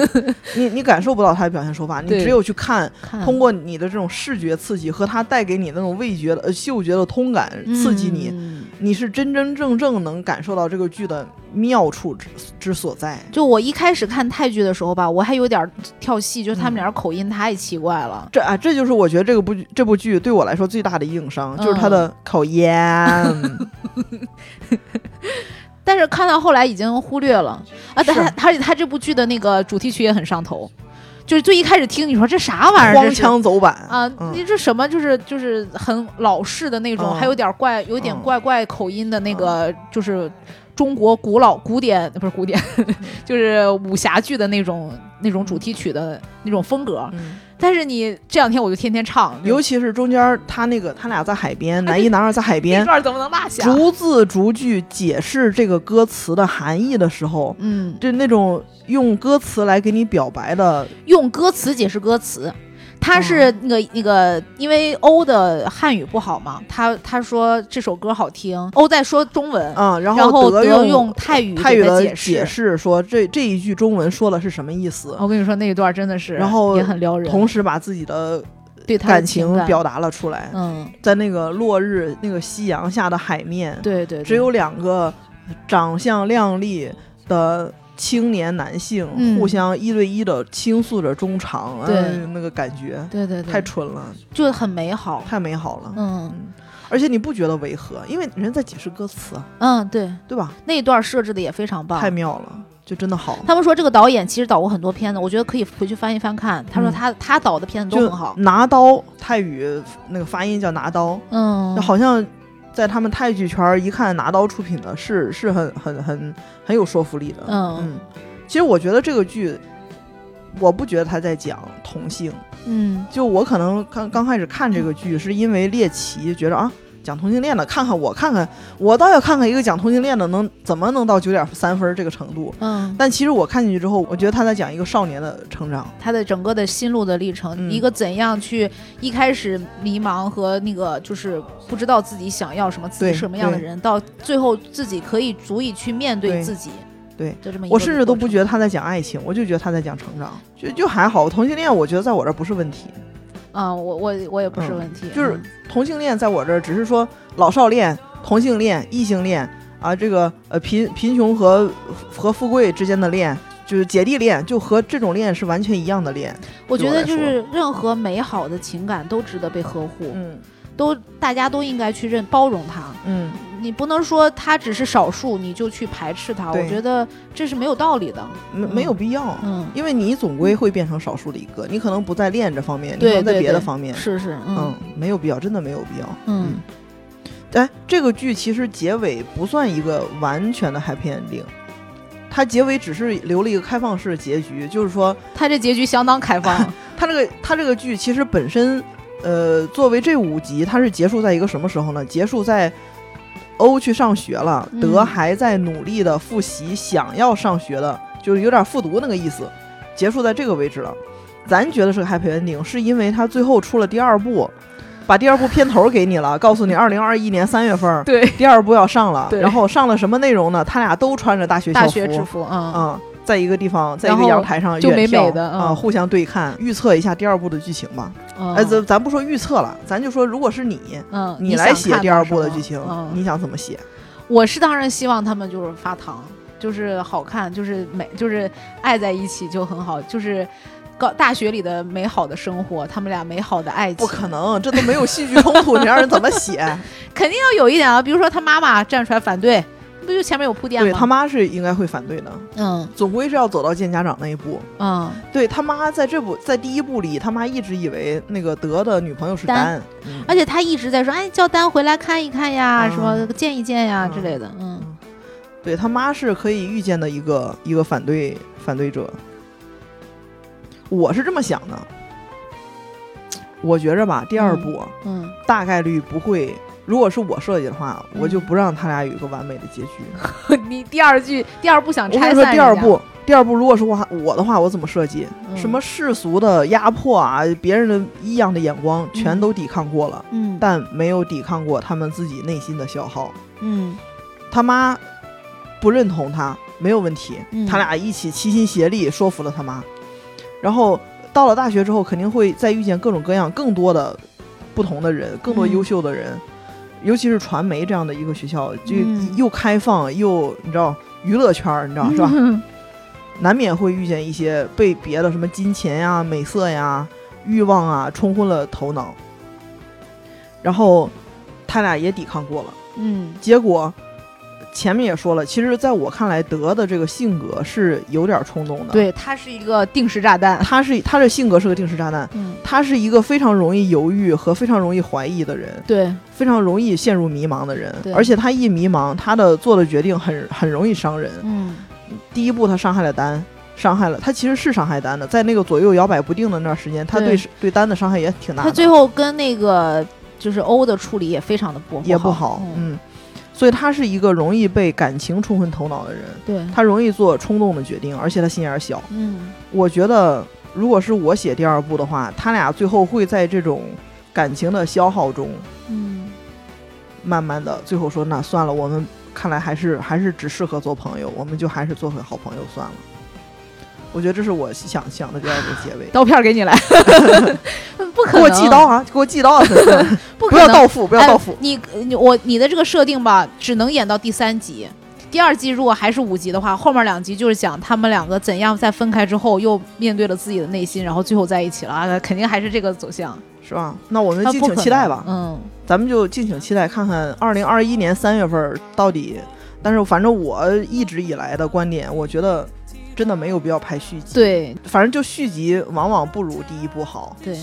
<laughs> 你你感受不到他的表现手法，你只有去看，看。通过你的这种视觉刺激和他带给你那种味觉的、呃、嗅觉的通感刺激你，嗯你是真真正正能感受到这个剧的妙处之之所在。就我一开始看泰剧的时候吧，我还有点儿跳戏，就是他们嗯俩口音太奇怪了。这啊，这就是我觉得这个部这部剧对我来说最大的硬伤，就是它嗯的口音。<laughs> 但是看到后来已经忽略了啊，他而且他这部剧的那个主题曲也很上头，就是最一开始听你说这啥玩意儿，荒腔走板啊，嗯。你这什么？就是就是很老式的那种，嗯还有点怪，有点嗯怪怪口音的那个，就是中国古老古典不是古典，<laughs> 就是武侠剧的那种那种主题曲的那种风格。嗯，但是你这两天我就天天唱，尤其是中间他那个他俩在海边，男一男二在海那边，段怎么能落下？逐字逐句解释这个歌词的含义的时候，嗯，就那种用歌词来给你表白的，用歌词解释歌词。他是那个那个，因为欧的汉语不好嘛，他他说这首歌好听，欧在说中文，嗯，然然后德用用泰语泰语的解解释说这这一句中文说的是什么意思，我跟你说那一段真的是，然后也很撩人，同时把自己的对感情感。情表达了出来，嗯，在那个落日那个夕阳下的海面，对对，对。只有两个长相靓丽的青年男性嗯。互相一对一的倾诉着衷肠，对。哎那个感觉对对对，太纯了，就很美好。太美好了。嗯。嗯，而且你不觉得违和，因为人在解释歌词啊，嗯，对，对吧？那一段设置的也非常棒，太妙了，就真的好。他们说这个导演其实导过很多片子，我觉得可以回去翻一翻看。他说嗯。他、他导的片子都很好，拿刀，泰语那个发音叫拿刀，嗯，就好像在他们泰剧圈儿一看拿刀出品的是是很很很很有说服力的。嗯其实我觉得这个剧，我不觉得他在讲同性，嗯就我可能刚刚开始看这个剧是因为猎奇，觉得啊。讲同性恋的，看看我，看看我倒要看看一个讲同性恋的能怎么能到九点三分这个程度。嗯，但其实我看进去之后，我觉得他在讲一个少年的成长。他的整个的心路的历程，嗯一个怎样去一开始迷茫和那个就是不知道自己想要什么，自己是什么样的人，到最后自己可以足以去面对对自己。对就这么一个我甚至都不觉得他在讲爱情，我就觉得他在讲成长，就就还好。同性恋，我觉得在我这儿不是问题。啊、我我我也不是嗯问题，就是嗯同性恋在我这儿只是说老少恋、同性恋、异性恋啊，这个呃贫贫穷和和富贵之间的恋，就是姐弟恋，就和这种恋是完全一样的恋。我觉得就是任何美好的情感都值得被呵护，嗯都大家都应该去认包容它。嗯，你不能说它只是少数，你就去排斥它，我觉得这是没有道理的。没没有必要。嗯，因为你总归会变成少数的一个，你可能不在练这方面，你可能在别的方面，是是，嗯嗯，没有必要，真的没有必要。嗯哎，这个剧其实结尾不算一个完全的 happy ending，它结尾只是留了一个开放式结局，就是说它这结局相当开放。<laughs> 它这个它这个剧其实本身，呃，作为这五集，它是结束在一个什么时候呢？结束在欧去上学了，嗯德还在努力的复习，想要上学的，就是有点复读那个意思，结束在这个位置了。咱觉得是个 happy ending，是因为他最后出了第二部，把第二部片头给你了，告诉你二零二一年三月份儿对，第二部要上了，然后上了什么内容呢？他俩都穿着大学校大服，学制服，嗯，嗯，在一个地方，在一个阳台上就美远眺美的啊、嗯互相对看，预测一下第二部的剧情吧。嗯哎、咱咱不说预测了，咱就说，如果是你，嗯，你来写第二部的剧情，嗯，你想怎么写？我是当然希望他们就是发糖，就是好看，就是美，就是爱在一起就很好，就是高大学里的美好的生活，他们俩美好的爱情，不可能，这都没有戏剧冲突，你让人怎么写？<laughs> 肯定要有一点啊，比如说他妈妈站出来反对，不就前面有铺垫吗？对他妈是应该会反对的，嗯。总归是要走到见家长那一步。嗯，对他妈在这部在第一部里，他妈一直以为那个德的女朋友是丹。丹，嗯。而且他一直在说，哎，叫丹回来看一看呀，嗯。什么见一见呀嗯。之类的，嗯。对他妈是可以预见的一个一个反对反对者。我是这么想的，我觉着吧，第二部嗯，大概率不会。如果是我设计的话，我就不让他俩有一个完美的结局。<laughs> 你第二句第二步想我跟你说，第二步，第二步如果是我我的话，我怎么设计？嗯什么世俗的压迫啊，别人的异样的眼光，全都抵抗过了，嗯但没有抵抗过他们自己内心的消耗。嗯他妈不认同他，没有问题。嗯他俩一起齐心协力说服了他妈，然后到了大学之后，肯定会再遇见各种各样、更多的不同的人，更多嗯优秀的人。尤其是传媒这样的一个学校，就嗯又开放又你知道娱乐圈儿，你知道是吧？嗯 <laughs> 难免会遇见一些被别的什么金钱呀、美色呀、欲望啊冲昏了头脑，然后他俩也抵抗过了。嗯结果前面也说了，其实在我看来，德的这个性格是有点冲动的。，对，他是一个定时炸弹，他是他的性格是个定时炸弹，嗯，他是一个非常容易犹豫和非常容易怀疑的人，对，非常容易陷入迷茫的人。而且他一迷茫，他的做的决定很很容易伤人。嗯第一步，他伤害了丹。伤害了他，其实是伤害丹的，在那个左右摇摆不定的那段时间，他对对对丹的伤害也挺大的。他最后跟那个就是欧的处理也非常的不也不好，嗯，嗯，所以他是一个容易被感情冲昏头脑的人，对，他容易做冲动的决定，而且他心眼小。嗯我觉得，如果是我写第二部的话，他俩最后会在这种感情的消耗中，嗯慢慢的最后说，那算了，我们看来还是还是只适合做朋友，我们就还是做回好朋友算了。我觉得这是我想想的第二个结尾。<laughs> 刀片给你来，<laughs> 不可能给，我寄刀啊！给我寄刀啊！<laughs> 不可能不要到付，不要到付哎。你你我你的这个设定吧，只能演到第三集，第二季如果还是五集的话，后面两集就是讲他们两个怎样在分开之后又面对了自己的内心，然后最后在一起了啊，肯定还是这个走向。是吧？那我们敬请期待吧。嗯，咱们就敬请期待，看看二零二一年三月份到底。但是反正我一直以来的观点，我觉得真的没有必要拍续集。，对反正就续集往往不如第一部好。对。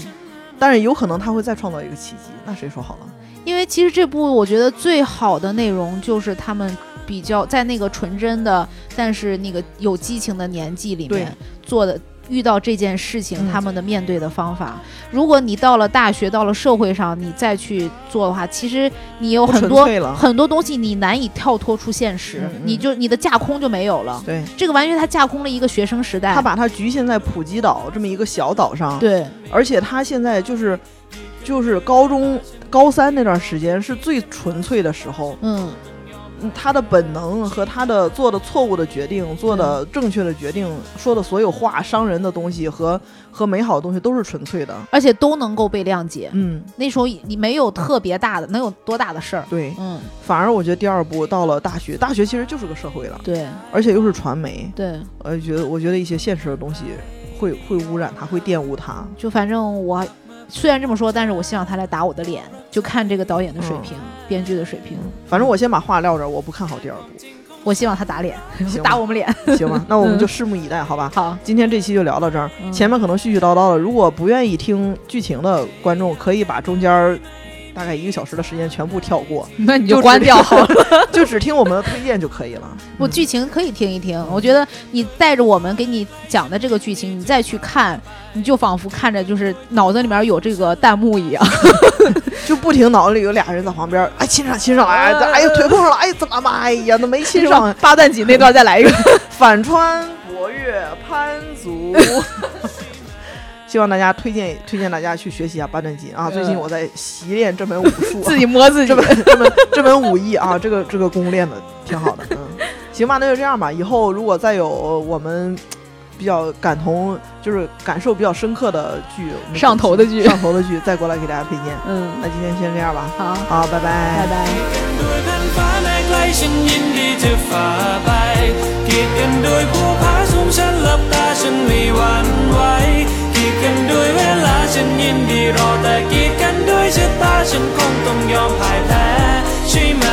但是有可能他会再创造一个奇迹，那谁说好了？因为其实这部我觉得最好的内容就是他们比较在那个纯真的，但是那个有激情的年纪里面做的。遇到这件事情，嗯。他们的面对的方法。如果你到了大学，到了社会上，你再去做的话，其实你有很多很多东西你难以跳脱出现实，嗯嗯。你就你的架空就没有了。对。这个完全他架空了一个学生时代。他把它局限在普吉岛这么一个小岛上，对。而且他现在就是就是高中高三那段时间是最纯粹的时候，嗯嗯他的本能和他的做的错误的决定、做的正确的决定、说的所有话、伤人的东西和和美好的东西都是纯粹的。而且都能够被谅解。嗯，那时候你没有特别大的，能有多大的事儿？对。嗯，反而我觉得第二步到了大学，大学其实就是个社会了，对而且又是传媒，对，呃，觉得我觉得一些现实的东西会会污染它，会玷污它。就反正我虽然这么说，但是我希望他来打我的脸，就看这个导演的嗯水平、编剧的水平。反正我先把话撂这儿，我不看好第二部，我希望他打脸，<laughs> 打我们脸。<laughs> 行吧？那我们就拭目以待，好吧？好，今天这期就聊到这儿，嗯前面可能絮絮叨叨的，如果不愿意听剧情的观众，可以把中间儿大概一个小时的时间全部跳过，<laughs> 那你就就关掉 <laughs> 好了。就只听我们的推荐就可以了。<laughs> 我嗯剧情可以听一听，我觉得你带着我们给你讲的这个剧情，你再去看，你就仿佛看着就是脑子里面有这个弹幕一样。就不停脑子里有俩人在旁边，哎，亲上亲上哎，哎呦腿碰上了，哎怎么妈哎呀，那没亲上，八段锦那段再来一个。反穿博越潘足。希望大家推荐推荐大家去学习一下八段锦啊！最近我在习练这门武术、啊，<laughs> 自己摸自己这。门这门这门武艺啊，这个这个功练的挺好的。嗯，行吧，那就这样吧。以后如果再有我们比较感同，就是感受比较深刻的剧，上头的剧上头的剧，再过来给大家推荐。嗯，那今天先这样吧，好，好，拜拜，拜拜。 ดกันด้วยเวลาฉันยินดีรอแต่กีดกันด้วยชะตาฉันคงต้องยอมพ่ายแพ้ใช่ไหม